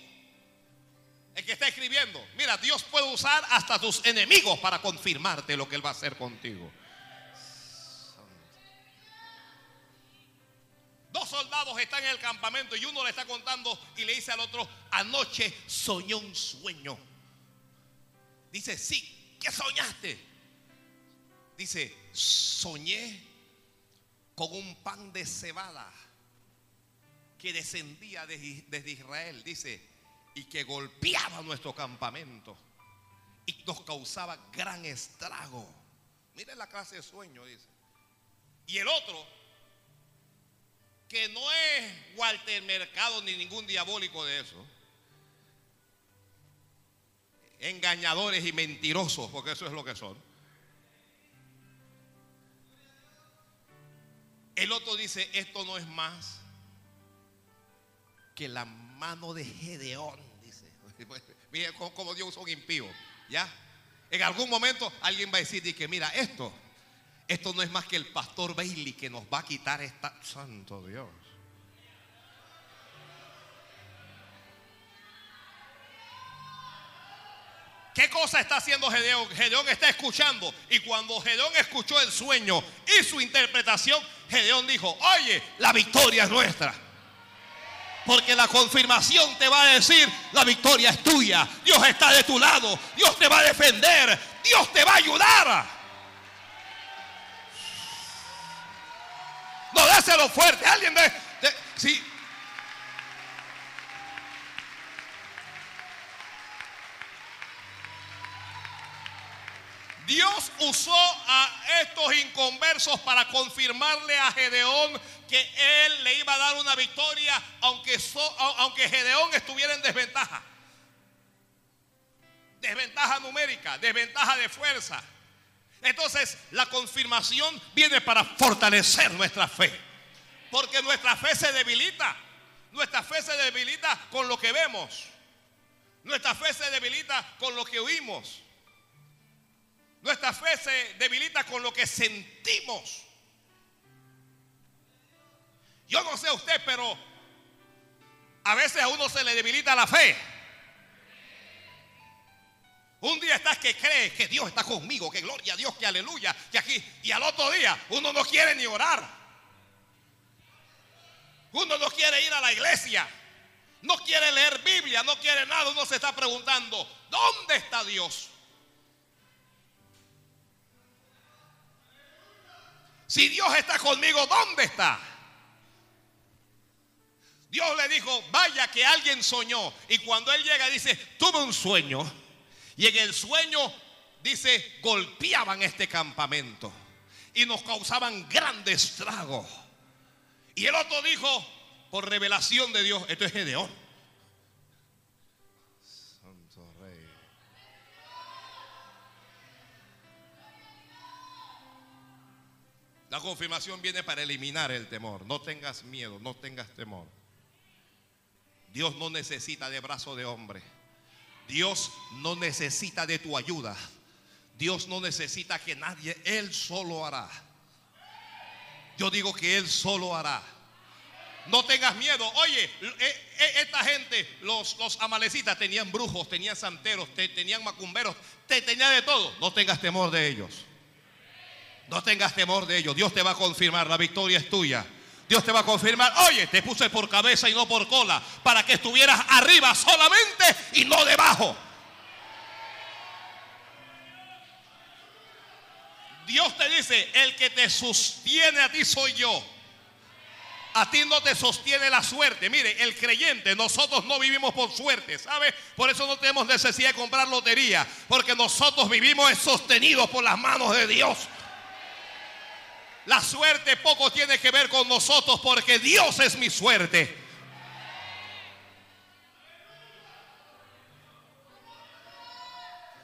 El que está escribiendo. Mira, Dios puede usar hasta tus enemigos para confirmarte lo que Él va a hacer contigo. Dos soldados están en el campamento y uno le está contando y le dice al otro, anoche soñó un sueño. Dice, sí, ¿qué soñaste? Dice, soñé con un pan de cebada que descendía desde Israel, dice, y que golpeaba nuestro campamento y nos causaba gran estrago. Miren la clase de sueño, dice. Y el otro que no es Walter Mercado ni ningún diabólico de eso. Engañadores y mentirosos, porque eso es lo que son. El otro dice, esto no es más que la mano de Gedeón, dice. Mira cómo Dios usa un impío, ¿ya? En algún momento alguien va a decir que mira, esto, esto no es más que el pastor Bailey que nos va a quitar esta... Santo Dios. ¿Qué cosa está haciendo Gedeón? Gedeón está escuchando. Y cuando Gedeón escuchó el sueño y su interpretación, Gedeón dijo, oye, la victoria es nuestra. Porque la confirmación te va a decir, la victoria es tuya. Dios está de tu lado. Dios te va a defender. Dios te va a ayudar. No, dáselo fuerte. Alguien de... sí. Dios usó a estos inconversos para confirmarle a Gedeón que él le iba a dar una victoria aunque, Gedeón estuviera en desventaja. Desventaja numérica, desventaja de fuerza. Entonces la confirmación viene para fortalecer nuestra fe. Porque nuestra fe se debilita. Nuestra fe se debilita con lo que vemos. Nuestra fe se debilita con lo que oímos. Nuestra fe se debilita con lo que sentimos. Yo no sé usted, pero a veces a uno se le debilita la fe. Un día estás que crees que Dios está conmigo, que gloria a Dios, que aleluya, que aquí. Y al otro día uno no quiere ni orar. Uno no quiere ir a la iglesia. No quiere leer Biblia, no quiere nada. Uno se está preguntando, ¿dónde está Dios? Si Dios está conmigo, ¿dónde está? Dios le dijo, vaya que alguien soñó. Y cuando él llega dice, tuve un sueño. Y en el sueño dice, golpeaban este campamento. Y nos causaban grandes estrago. Y el otro dijo, por revelación de Dios, esto es Gedeón. La confirmación viene para eliminar el temor. No tengas miedo, no tengas temor. Dios no necesita de brazo de hombre. Dios no necesita de tu ayuda. Dios no necesita que nadie, Él solo hará. Yo digo que Él solo hará. No tengas miedo. Oye, eh, eh, esta gente, los, amalecitas, tenían brujos, tenían santeros, tenían macumberos, te, tenían de todo. No tengas temor de ellos. No tengas temor de ellos. Dios te va a confirmar. La victoria es tuya. Dios te va a confirmar. Oye, te puse por cabeza y no por cola. Para que estuvieras arriba solamente y no debajo. Dios te dice, el que te sostiene a ti soy yo. A ti no te sostiene la suerte. Mire, el creyente, nosotros no vivimos por suerte, ¿sabe? Por eso no tenemos necesidad de comprar lotería. Porque nosotros vivimos sostenidos por las manos de Dios. La suerte poco tiene que ver con nosotros porque Dios es mi suerte.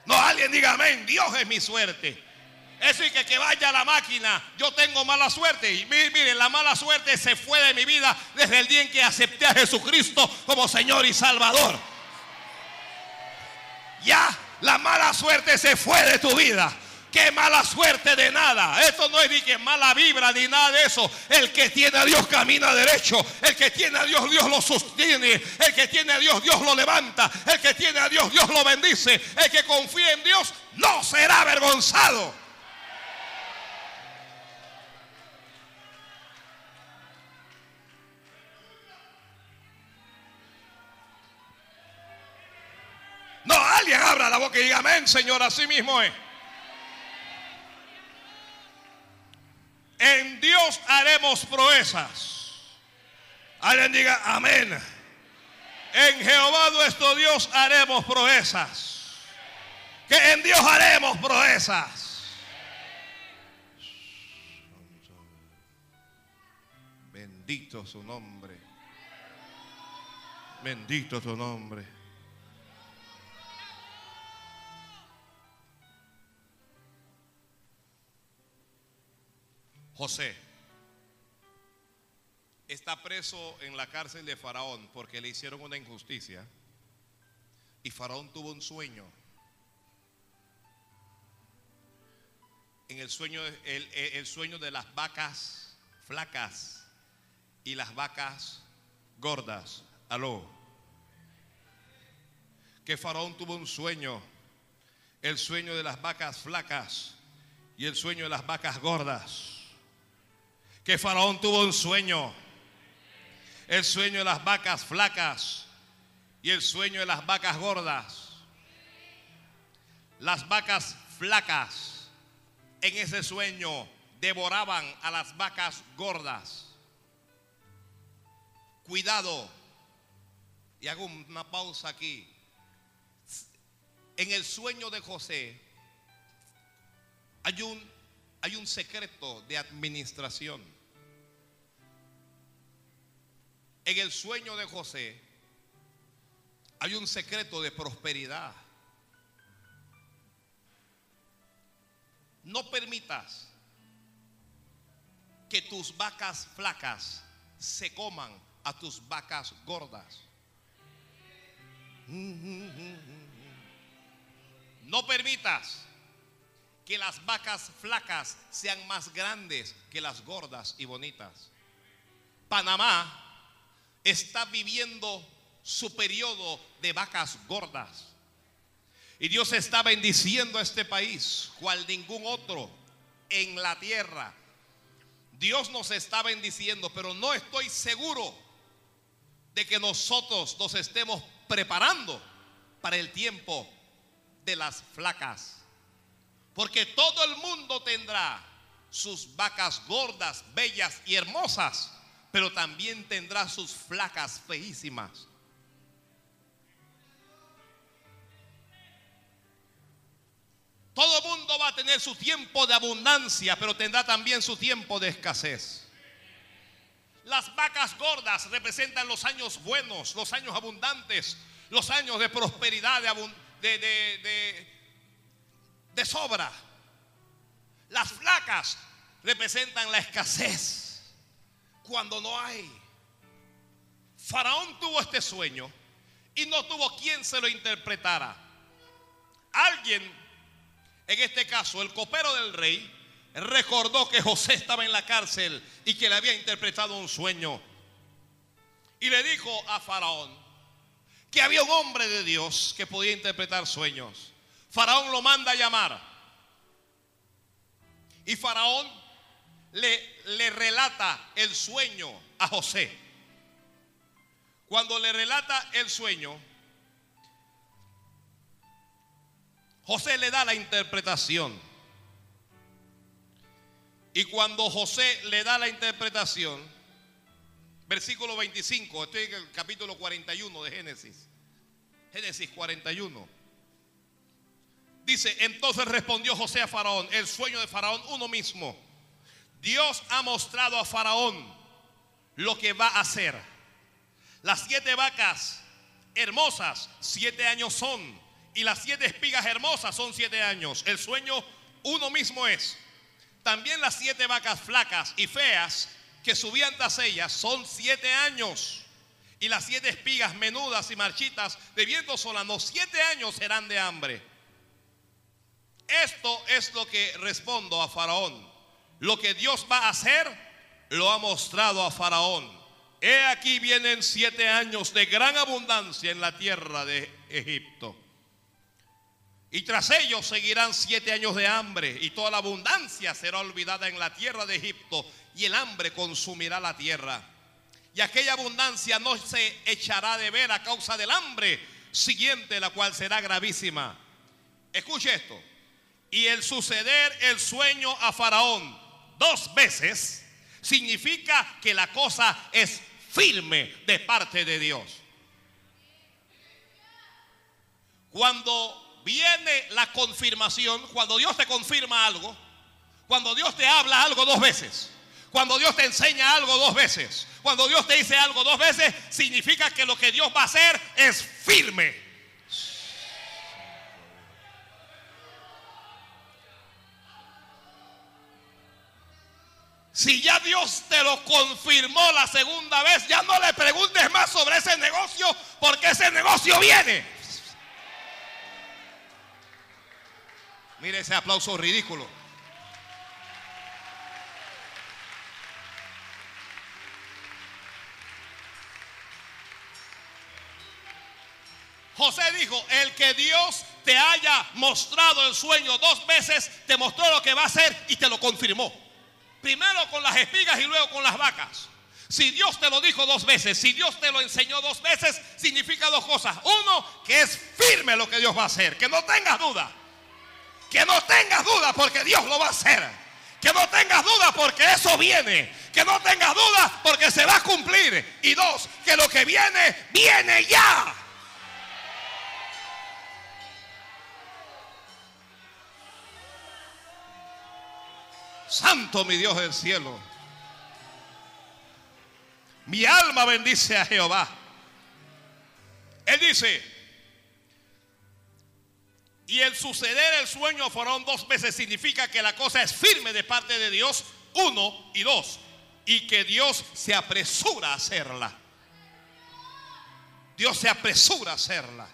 No, alguien diga amén, Dios es mi suerte. Eso y que, que vaya la máquina, yo tengo mala suerte. Y miren, la mala suerte se fue de mi vida desde el día en que acepté a Jesucristo como Señor y Salvador. Ya, la mala suerte se fue de tu vida qué mala suerte de nada. Esto no es ni que mala vibra ni nada de eso. El que tiene a Dios camina derecho. El que tiene a Dios, Dios lo sostiene. El que tiene a Dios, Dios lo levanta. El que tiene a Dios, Dios lo bendice. El que confía en Dios no será avergonzado. No, alguien abra la boca y diga amén, Señor, así mismo es. En Dios haremos proezas. Alguien diga amén. En Jehová nuestro Dios haremos proezas. Que en Dios haremos proezas. Bendito su nombre. Bendito tu nombre. José está preso en la cárcel de Faraón porque le hicieron una injusticia. Y Faraón tuvo un sueño. En el sueño, el, el sueño de las vacas flacas y las vacas gordas. Aló. Que Faraón tuvo un sueño. El sueño de las vacas flacas y el sueño de las vacas gordas que Faraón tuvo un sueño. El sueño de las vacas flacas y el sueño de las vacas gordas. Las vacas flacas en ese sueño devoraban a las vacas gordas. Cuidado. Y hago una pausa aquí. En el sueño de José hay un, hay un secreto de administración. En el sueño de José hay un secreto de prosperidad. No permitas que tus vacas flacas se coman a tus vacas gordas. No permitas que las vacas flacas sean más grandes que las gordas y bonitas. Panamá está viviendo su periodo de vacas gordas. Y Dios está bendiciendo a este país, cual ningún otro en la tierra. Dios nos está bendiciendo, pero no estoy seguro de que nosotros nos estemos preparando para el tiempo de las flacas. Porque todo el mundo tendrá sus vacas gordas, bellas y hermosas pero también tendrá sus flacas feísimas. Todo mundo va a tener su tiempo de abundancia, pero tendrá también su tiempo de escasez. Las vacas gordas representan los años buenos, los años abundantes, los años de prosperidad, de, de, de sobra. Las flacas representan la escasez cuando no hay. Faraón tuvo este sueño y no tuvo quien se lo interpretara. Alguien, en este caso el copero del rey, recordó que José estaba en la cárcel y que le había interpretado un sueño. Y le dijo a Faraón que había un hombre de Dios que podía interpretar sueños. Faraón lo manda a llamar. Y Faraón le, relata el sueño a José. Cuando le relata el sueño, José le da la interpretación. Y cuando José le da la interpretación, versículo 25, estoy en el capítulo 41 de Génesis. Génesis 41. Dice, entonces respondió José a Faraón, el sueño de Faraón uno mismo Dios ha mostrado a Faraón lo que va a hacer. Las siete vacas hermosas, siete años son. Y las siete espigas hermosas son siete años. El sueño uno mismo es. También las siete vacas flacas y feas que subían tras ellas son siete años. Y las siete espigas menudas y marchitas de viento solano, siete años serán de hambre. Esto es lo que respondo a Faraón. Lo que Dios va a hacer, lo ha mostrado a Faraón. He aquí vienen siete años de gran abundancia en la tierra de Egipto. Y tras ellos seguirán siete años de hambre y toda la abundancia será olvidada en la tierra de Egipto y el hambre consumirá la tierra. Y aquella abundancia no se echará de ver a causa del hambre siguiente, la cual será gravísima. Escuche esto. Y el suceder el sueño a Faraón dos veces, significa que la cosa es firme de parte de Dios. Cuando viene la confirmación, cuando Dios te confirma algo, cuando Dios te habla algo dos veces, Cuando Dios te enseña algo dos veces, cuando Dios te dice algo dos veces, significa que lo que Dios va a hacer es firme. Si ya Dios te lo confirmó la segunda vez, ya no le preguntes más sobre ese negocio porque ese negocio viene. Mire ese aplauso ridículo. José dijo, el que Dios te haya mostrado el sueño dos veces, te mostró lo que va a hacer y te lo confirmó. Primero con las espigas y luego con las vacas. Si Dios te lo dijo dos veces, si Dios te lo enseñó dos veces, significa dos cosas. Uno, que es firme lo que Dios va a hacer, que no tengas duda. Que no tengas duda porque Dios lo va a hacer. Que no tengas duda porque eso viene. Que no tengas duda porque se va a cumplir. Y dos, que lo que viene, viene ya. Santo mi Dios del cielo. Mi alma bendice a Jehová. Él dice, y el suceder el sueño fueron dos veces significa que la cosa es firme de parte de Dios, uno y dos, y que Dios se apresura a hacerla. Dios se apresura a hacerla.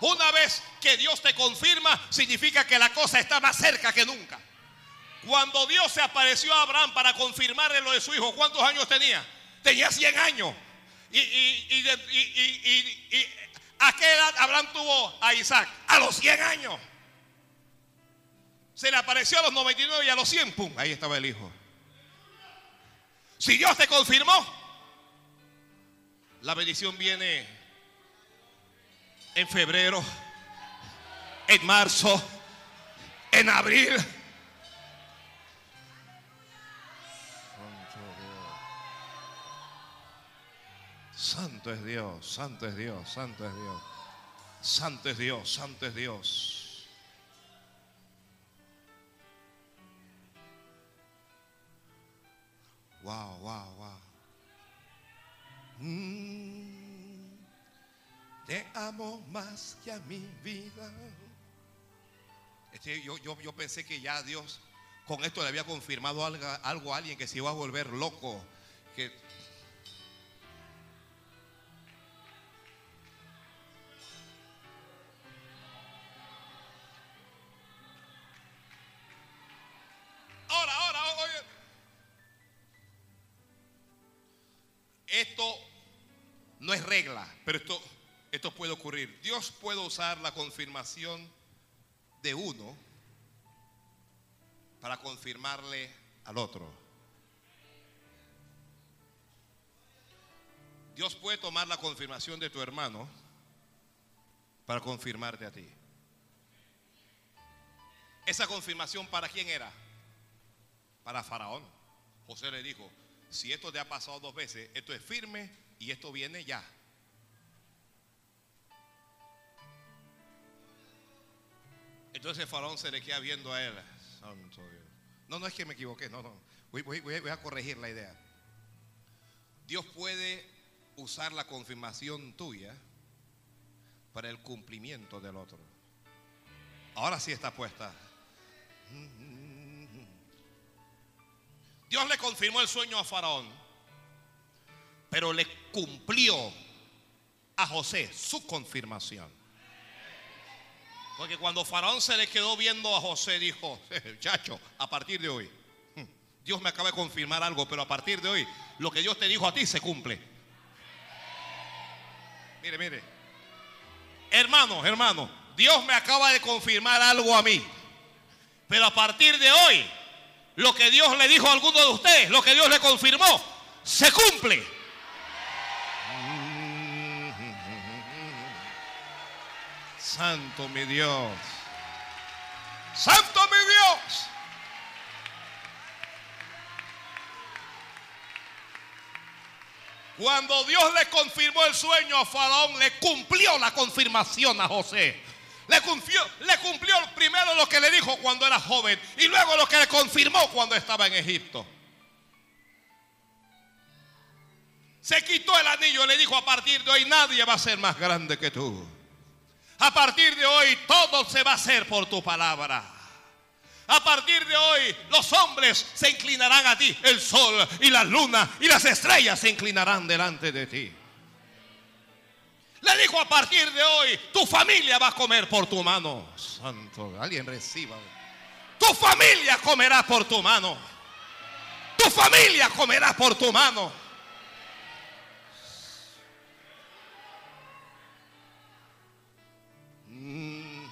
Una vez que Dios te confirma, significa que la cosa está más cerca que nunca. Cuando Dios se apareció a Abraham para confirmarle lo de su hijo, ¿cuántos años tenía? Tenía 100 años. Y, ¿A qué edad Abraham tuvo a Isaac? A los 100 años. Se le apareció a los 99 y a los 100, ¡pum! Ahí estaba el hijo. Si Dios te confirmó, la bendición viene en febrero, en marzo, en abril. Santo es Dios, santo es Dios, santo es Dios. Santo es Dios, santo es Dios. Wow, wow, wow. Mm, te amo más que a mi vida. Yo, yo, yo, pensé que ya Dios con esto le había confirmado algo, algo a alguien que se iba a volver loco. Que Esto no es regla, pero esto, esto puede ocurrir. Dios puede usar la confirmación de uno para confirmarle al otro. Dios puede tomar la confirmación de tu hermano para confirmarte a ti. Esa confirmación para quién era? Para Faraón. José le dijo, si esto te ha pasado dos veces, esto es firme y esto viene ya. Entonces el faraón se le queda viendo a él. No, no es que me equivoqué, no, no. Voy, voy a corregir la idea. Dios puede usar la confirmación tuya para el cumplimiento del otro. Ahora sí está puesta. Dios le confirmó el sueño a Faraón, pero le cumplió a José su confirmación. Porque cuando Faraón se le quedó viendo a José, dijo, chacho, a partir de hoy, hmm, Dios me acaba de confirmar algo, pero a partir de hoy, lo que Dios te dijo a ti se cumple. Mire, mire. Hermano, hermano, Dios me acaba de confirmar algo a mí. Pero a partir de hoy, lo que Dios le dijo a alguno de ustedes, lo que Dios le confirmó, se cumple. Santo mi Dios. Santo mi Dios. Cuando Dios le confirmó el sueño a Faraón, le cumplió la confirmación a José. Le cumplió, le cumplió primero lo que le dijo cuando era joven y luego lo que le confirmó cuando estaba en Egipto. Se quitó el anillo y le dijo, a partir de hoy nadie va a ser más grande que tú. A partir de hoy todo se va a hacer por tu palabra. A partir de hoy los hombres se inclinarán a ti, el sol y la luna y las estrellas se inclinarán delante de ti. Dijo a partir de hoy, tu familia va a comer por tu mano. Santo, alguien reciba. Tu familia comerá por tu mano. Tu familia comerá por tu mano. Mm.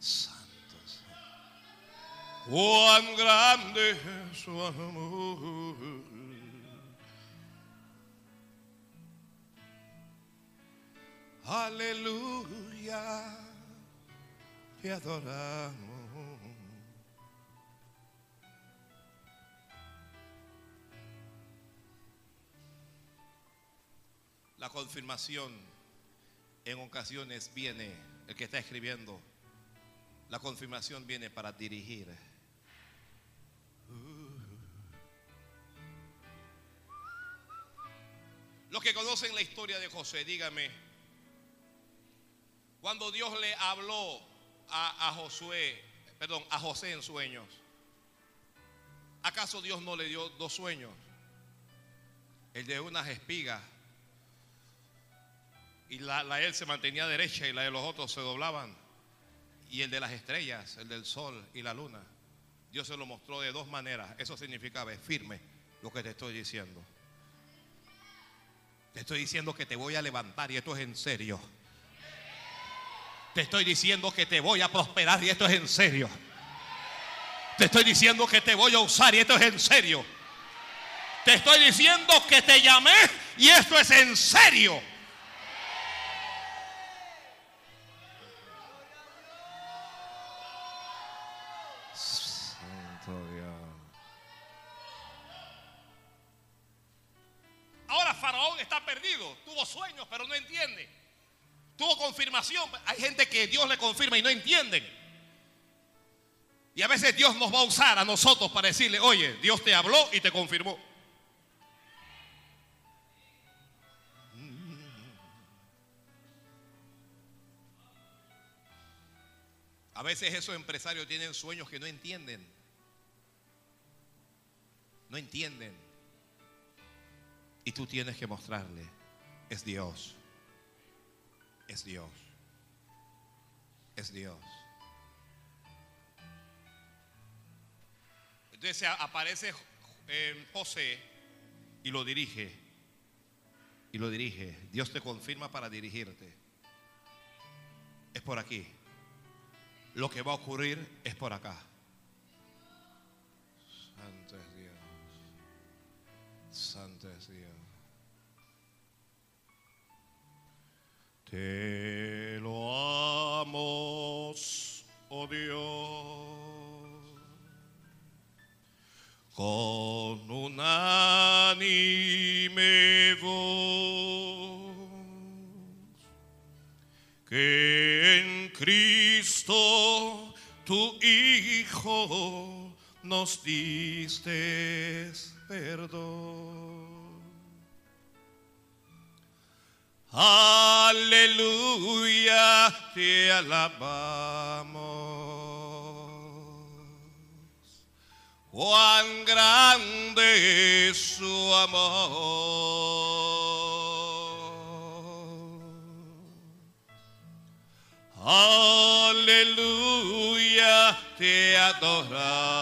Santo, santo. Cuán grande es su amor. Aleluya, te adoramos. La confirmación en ocasiones viene, el que está escribiendo, la confirmación viene para dirigir. Los que conocen la historia de José, dígame, cuando Dios le habló a, a Josué, perdón, a José en sueños, ¿acaso Dios no le dio dos sueños? El de unas espigas y la, la él se mantenía derecha y la de los otros se doblaban. Y el de las estrellas, el del sol y la luna, Dios se lo mostró de dos maneras. Eso significaba, es firme lo que te estoy diciendo. Te estoy diciendo que te voy a levantar y esto es en serio. Te estoy diciendo que te voy a prosperar y esto es en serio. Te estoy diciendo que te voy a usar y esto es en serio. Te estoy diciendo que te llamé y esto es en serio. Santo Dios. Ahora Faraón está perdido. Tuvo sueños, pero no entiende. Tuvo confirmación. Hay gente que Dios le confirma y no entienden. Y a veces Dios nos va a usar a nosotros para decirle, oye, Dios te habló y te confirmó. A veces esos empresarios tienen sueños que no entienden. No entienden. Y tú tienes que mostrarle, es Dios. Es Dios. Es Dios. Entonces aparece eh, José y lo dirige. Y lo dirige. Dios te confirma para dirigirte. Es por aquí. Lo que va a ocurrir es por acá. Santo es Dios. Santo es Dios. Te lo amos, oh Dios, con unánime voz, que en Cristo tu Hijo nos diste perdón. Aleluya, te alabamos. Cuán grande es su amor. Aleluya, te adoramos.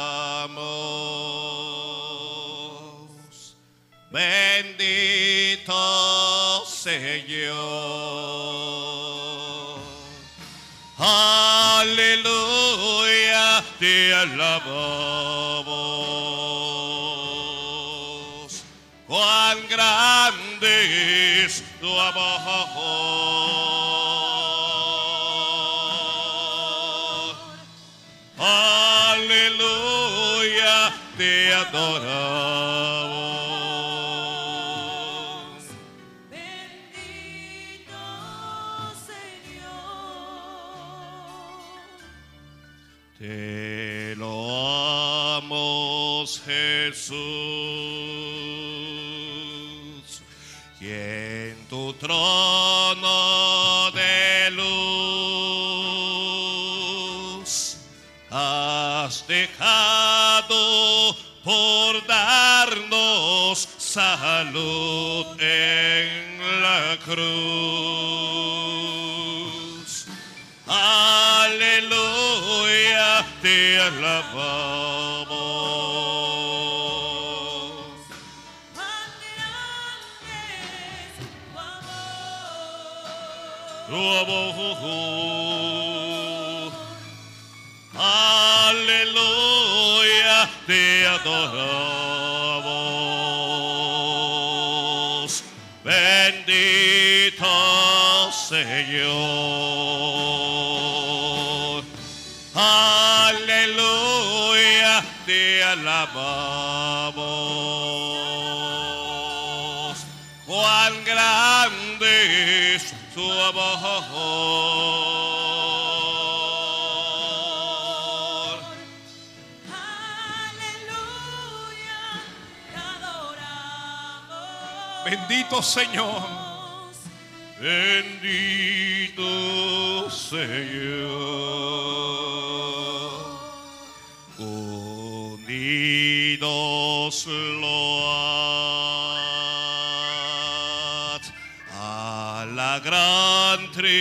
Bendito Señor. Aleluya, te alabamos. Cuán grande es tu amor. Aleluya, te adoramos. Jesús, y en tu trono de luz has dejado por darnos salud en la cruz. Aleluya, te alabamos. Bendito Señor. Aleluya, te alabamos. Cuán grande es su amor. Bendito Señor. Bendito Señor. Unidos load a la gran Trinidad.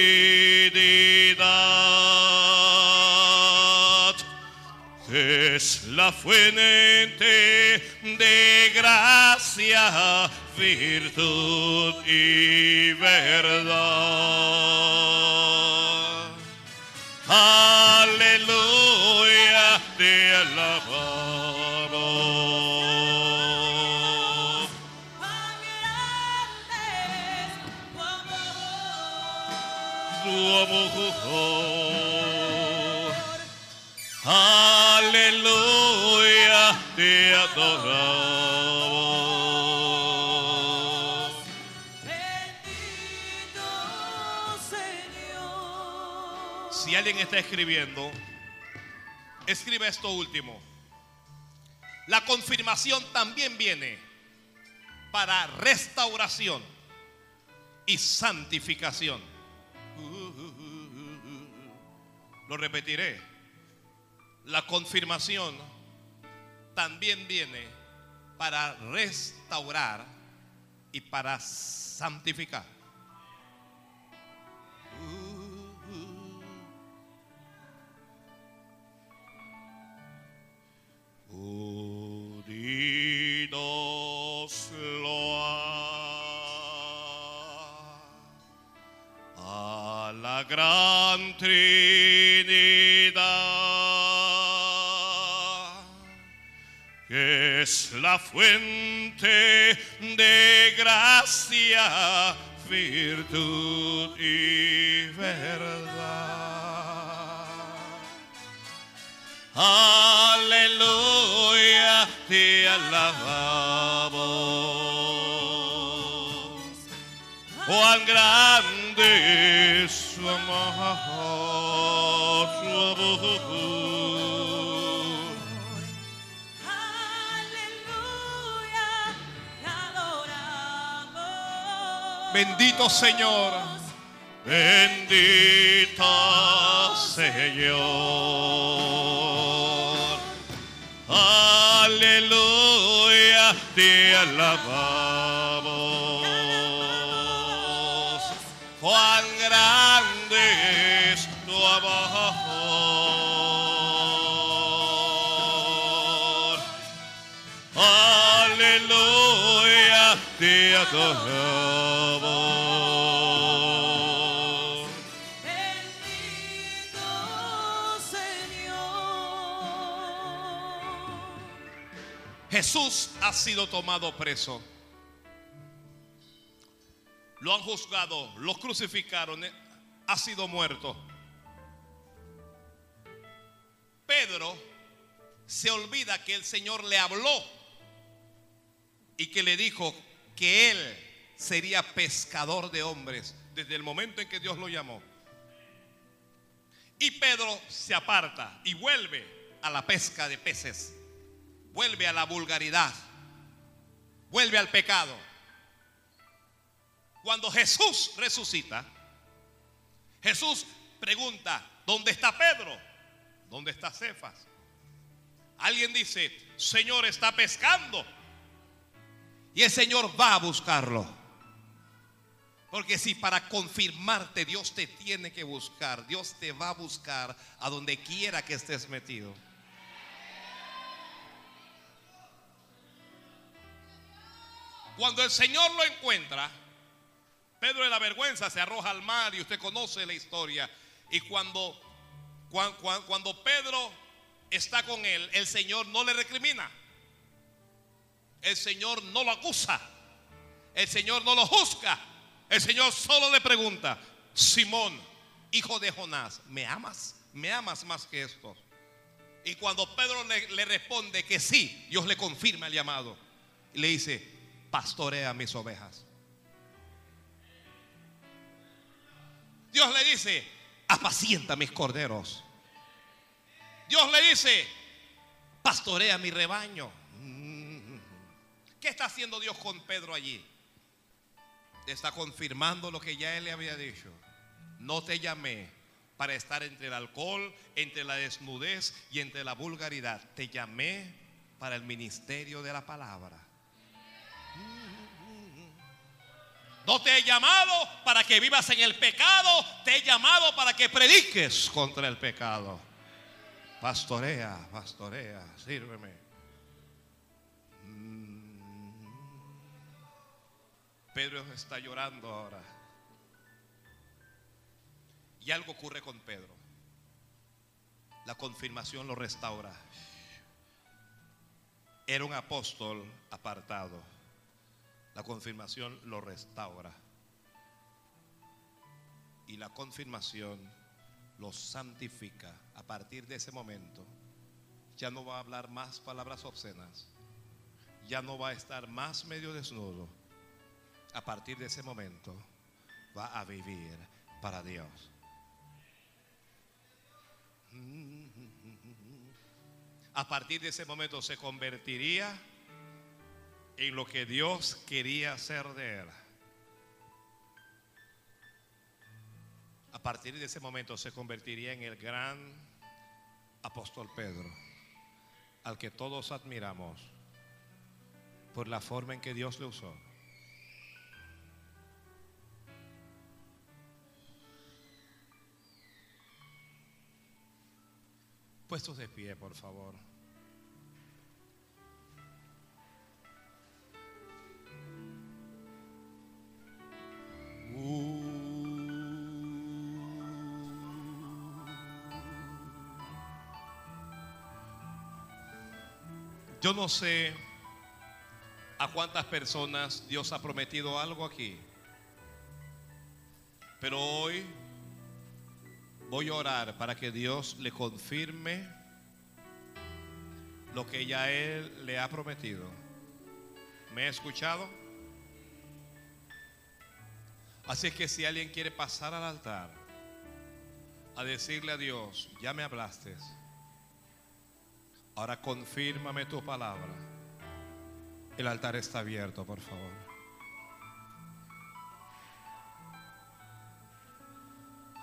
Es la fuente de gracia, virtud y verdad. Aleluya, te alabamos. Tu amor. Aleluya, te adoramos. Alguien está escribiendo, escribe esto último. La confirmación también viene para restauración y santificación. Lo repetiré. La confirmación también viene para restaurar y para santificar. Gran Trinidad, que es la fuente de gracia, virtud y verdad. Aleluya, te alabamos. Cuán grande Bendito Señor. Bendito Señor. Aleluya, te alabamos. Cuán grande es tu amor. Aleluya, te adoramos. Jesús ha sido tomado preso. Lo han juzgado, lo crucificaron, eh, ha sido muerto. Pedro se olvida que el Señor le habló y que le dijo que él sería pescador de hombres desde el momento en que Dios lo llamó. Y Pedro se aparta y vuelve a la pesca de peces vuelve a la vulgaridad, vuelve al pecado. Cuando Jesús resucita, Jesús pregunta, ¿dónde está Pedro? ¿Dónde está Cefas? Alguien dice, Señor está pescando. Y el Señor va a buscarlo. Porque si para confirmarte Dios te tiene que buscar, Dios te va a buscar a donde quiera que estés metido. Cuando el Señor lo encuentra, Pedro de la vergüenza se arroja al mar y usted conoce la historia. Y cuando, cuan- cuan- cuando Pedro está con él, el Señor no le recrimina. El Señor no lo acusa. El Señor no lo juzga. El Señor solo le pregunta, Simón, hijo de Jonás, ¿me amas? ¿Me amas más que esto? Y cuando Pedro le, le responde que sí, Dios le confirma el llamado. Y le dice, pastorea mis ovejas. Dios le dice, apacienta mis corderos. Dios le dice, pastorea mi rebaño. ¿Qué está haciendo Dios con Pedro allí? Está confirmando lo que ya él le había dicho. No te llamé para estar entre el alcohol, entre la desnudez y entre la vulgaridad. Te llamé para el ministerio de la palabra. No te he llamado para que vivas en el pecado, te he llamado para que prediques contra el pecado. Pastorea, pastorea, sírveme. Mm. Pedro está llorando ahora. Y algo ocurre con Pedro. La confirmación lo restaura. Era un apóstol apartado. La confirmación lo restaura. Y la confirmación lo santifica. A partir de ese momento, ya no va a hablar más palabras obscenas. Ya no va a estar más medio desnudo. A partir de ese momento, va a vivir para Dios. A partir de ese momento se convertiría en lo que Dios quería hacer de él. A partir de ese momento se convertiría en el gran apóstol Pedro, al que todos admiramos por la forma en que Dios le usó. Puestos de pie, por favor. Yo no sé a cuántas personas Dios ha prometido algo aquí, pero hoy voy a orar para que Dios le confirme lo que ya Él le ha prometido. ¿Me ha escuchado? Así que si alguien quiere pasar al altar a decirle a Dios, ya me hablaste, ahora confírmame tu palabra. El altar está abierto, por favor.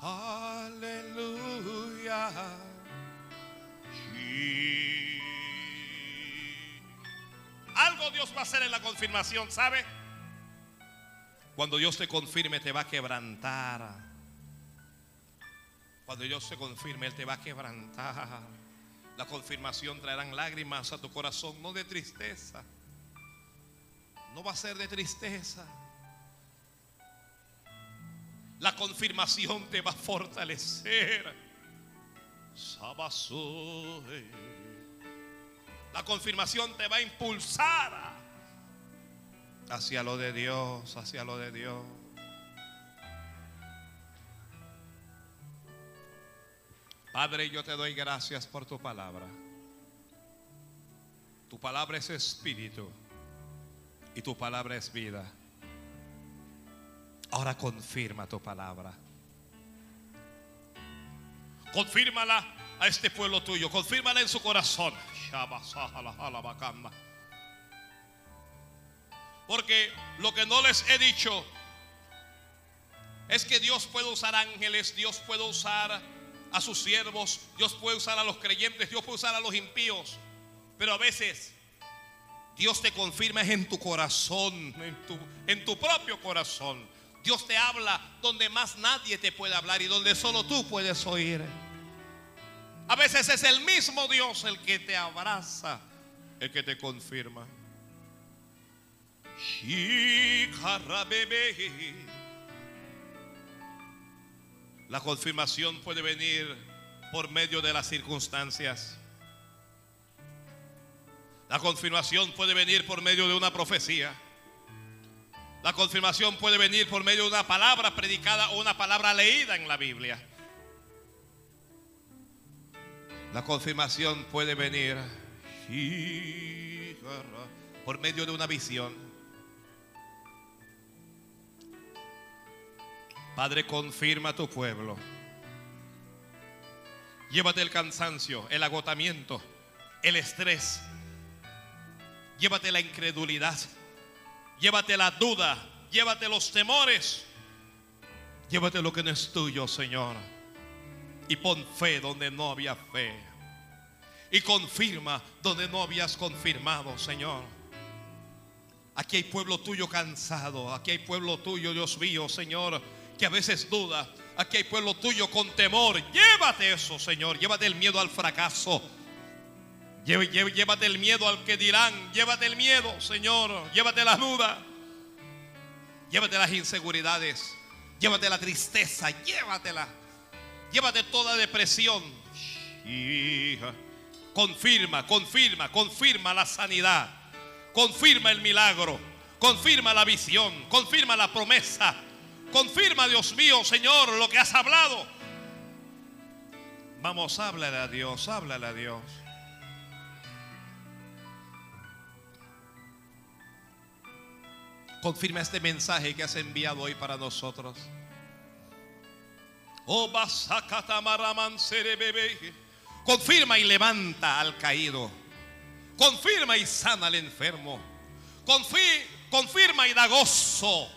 Aleluya. Algo Dios va a hacer en la confirmación, ¿sabe? Cuando Dios te confirme, te va a quebrantar. Cuando Dios te confirme, Él te va a quebrantar. La confirmación traerán lágrimas a tu corazón, no de tristeza. No va a ser de tristeza. La confirmación te va a fortalecer. La confirmación te va a impulsar hacia lo de Dios, hacia lo de Dios. Padre, yo te doy gracias por tu palabra. Tu palabra es espíritu y tu palabra es vida. Ahora confirma tu palabra. Confírmala a este pueblo tuyo. Confírmala en su corazón. Porque lo que no les he dicho es que Dios puede usar ángeles, Dios puede usar a sus siervos, Dios puede usar a los creyentes, Dios puede usar a los impíos. Pero a veces Dios te confirma en tu corazón, en tu, en tu propio corazón. Dios te habla donde más nadie te puede hablar y donde solo tú puedes oír. A veces es el mismo Dios el que te abraza, el que te confirma. La confirmación puede venir por medio de las circunstancias. La confirmación puede venir por medio de una profecía. La confirmación puede venir por medio de una palabra predicada o una palabra leída en la Biblia. La confirmación puede venir por medio de una visión. Padre, confirma a tu pueblo. Llévate el cansancio, el agotamiento, el estrés. Llévate la incredulidad. Llévate la duda. Llévate los temores. Llévate lo que no es tuyo, Señor. Y pon fe donde no había fe. Y confirma donde no habías confirmado, Señor. Aquí hay pueblo tuyo cansado. Aquí hay pueblo tuyo, Dios mío, Señor, que a veces duda. Aquí hay pueblo tuyo con temor. Llévate eso, Señor. Llévate el miedo al fracaso. Llé- llé- Llévate el miedo al que dirán. Llévate el miedo, Señor. Llévate la duda. Llévate las inseguridades. Llévate la tristeza. Llévatela. Llévate toda depresión. Confirma, confirma, confirma la sanidad. Confirma el milagro. Confirma la visión. Confirma la promesa. Confirma, Dios mío, Señor, lo que has hablado. Vamos, háblale a Dios, háblale a Dios. Confirma este mensaje que has enviado hoy para nosotros. Oh. Confirma y levanta al caído. Confirma y sana al enfermo. Confi- confirma y da gozo.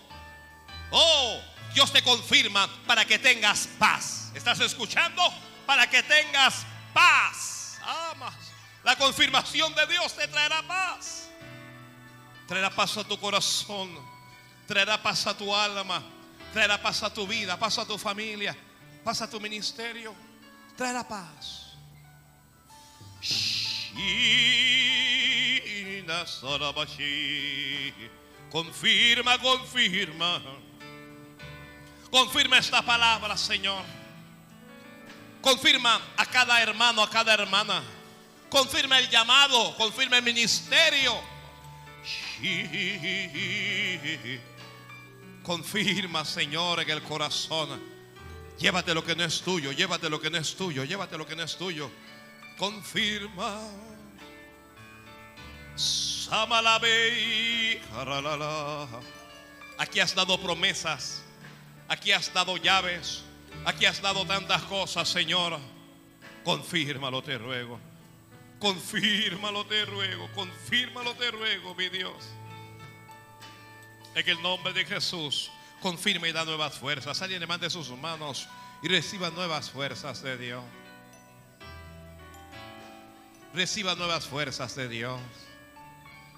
Oh, Dios te confirma para que tengas paz. ¿Estás escuchando? Para que tengas paz. Amas. La confirmación de Dios te traerá paz. Traerá paz a tu corazón. Traerá paz a tu alma. Traerá paz a tu vida. Paz a tu familia. Paz a tu ministerio. Traerá paz. Confirma, confirma. Confirma esta palabra, Señor. Confirma a cada hermano, a cada hermana. Confirma el llamado, confirma el ministerio. Confirma, Señor, en el corazón. Llévate lo que no es tuyo, llévate lo que no es tuyo, llévate lo que no es tuyo. Confirma. Aquí has dado promesas. Aquí has dado llaves. Aquí has dado tantas cosas, Señor. Confírmalo, te ruego. Confírmalo, te ruego. Confírmalo, te ruego, mi Dios. En el nombre de Jesús, confirma y da nuevas fuerzas. Alguien levante sus manos y reciba nuevas fuerzas de Dios. Reciba nuevas fuerzas de Dios.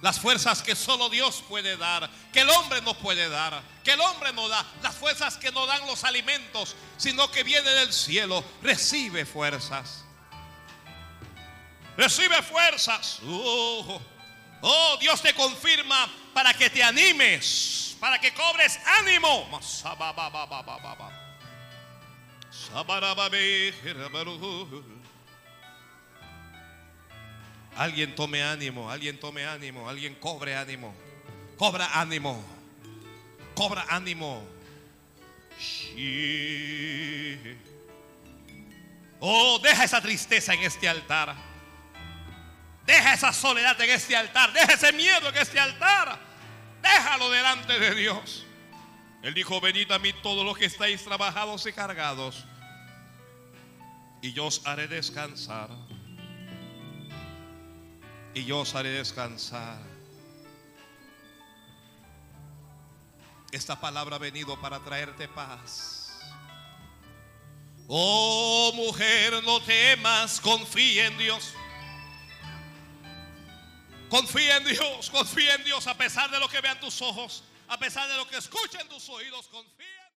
Las fuerzas que solo Dios puede dar, que el hombre no puede dar, que el hombre no da. Las fuerzas que no dan los alimentos, sino que viene del cielo. Recibe fuerzas. Recibe fuerzas. Oh, oh, Dios te confirma para que te animes, para que cobres ánimo. Alguien tome ánimo, alguien tome ánimo, alguien cobre ánimo. Cobra ánimo. Cobra ánimo. Oh, deja esa tristeza en este altar. Deja esa soledad en este altar. Deja ese miedo en este altar. Déjalo delante de Dios. Él dijo, venid a mí todos los que estáis trabajados y cargados. Y yo os haré descansar y yo os haré descansar. Esta palabra ha venido para traerte paz. Oh mujer, no temas, confía en Dios. Confía en Dios, confía en Dios a pesar de lo que vean tus ojos, a pesar de lo que escuchen tus oídos, confía.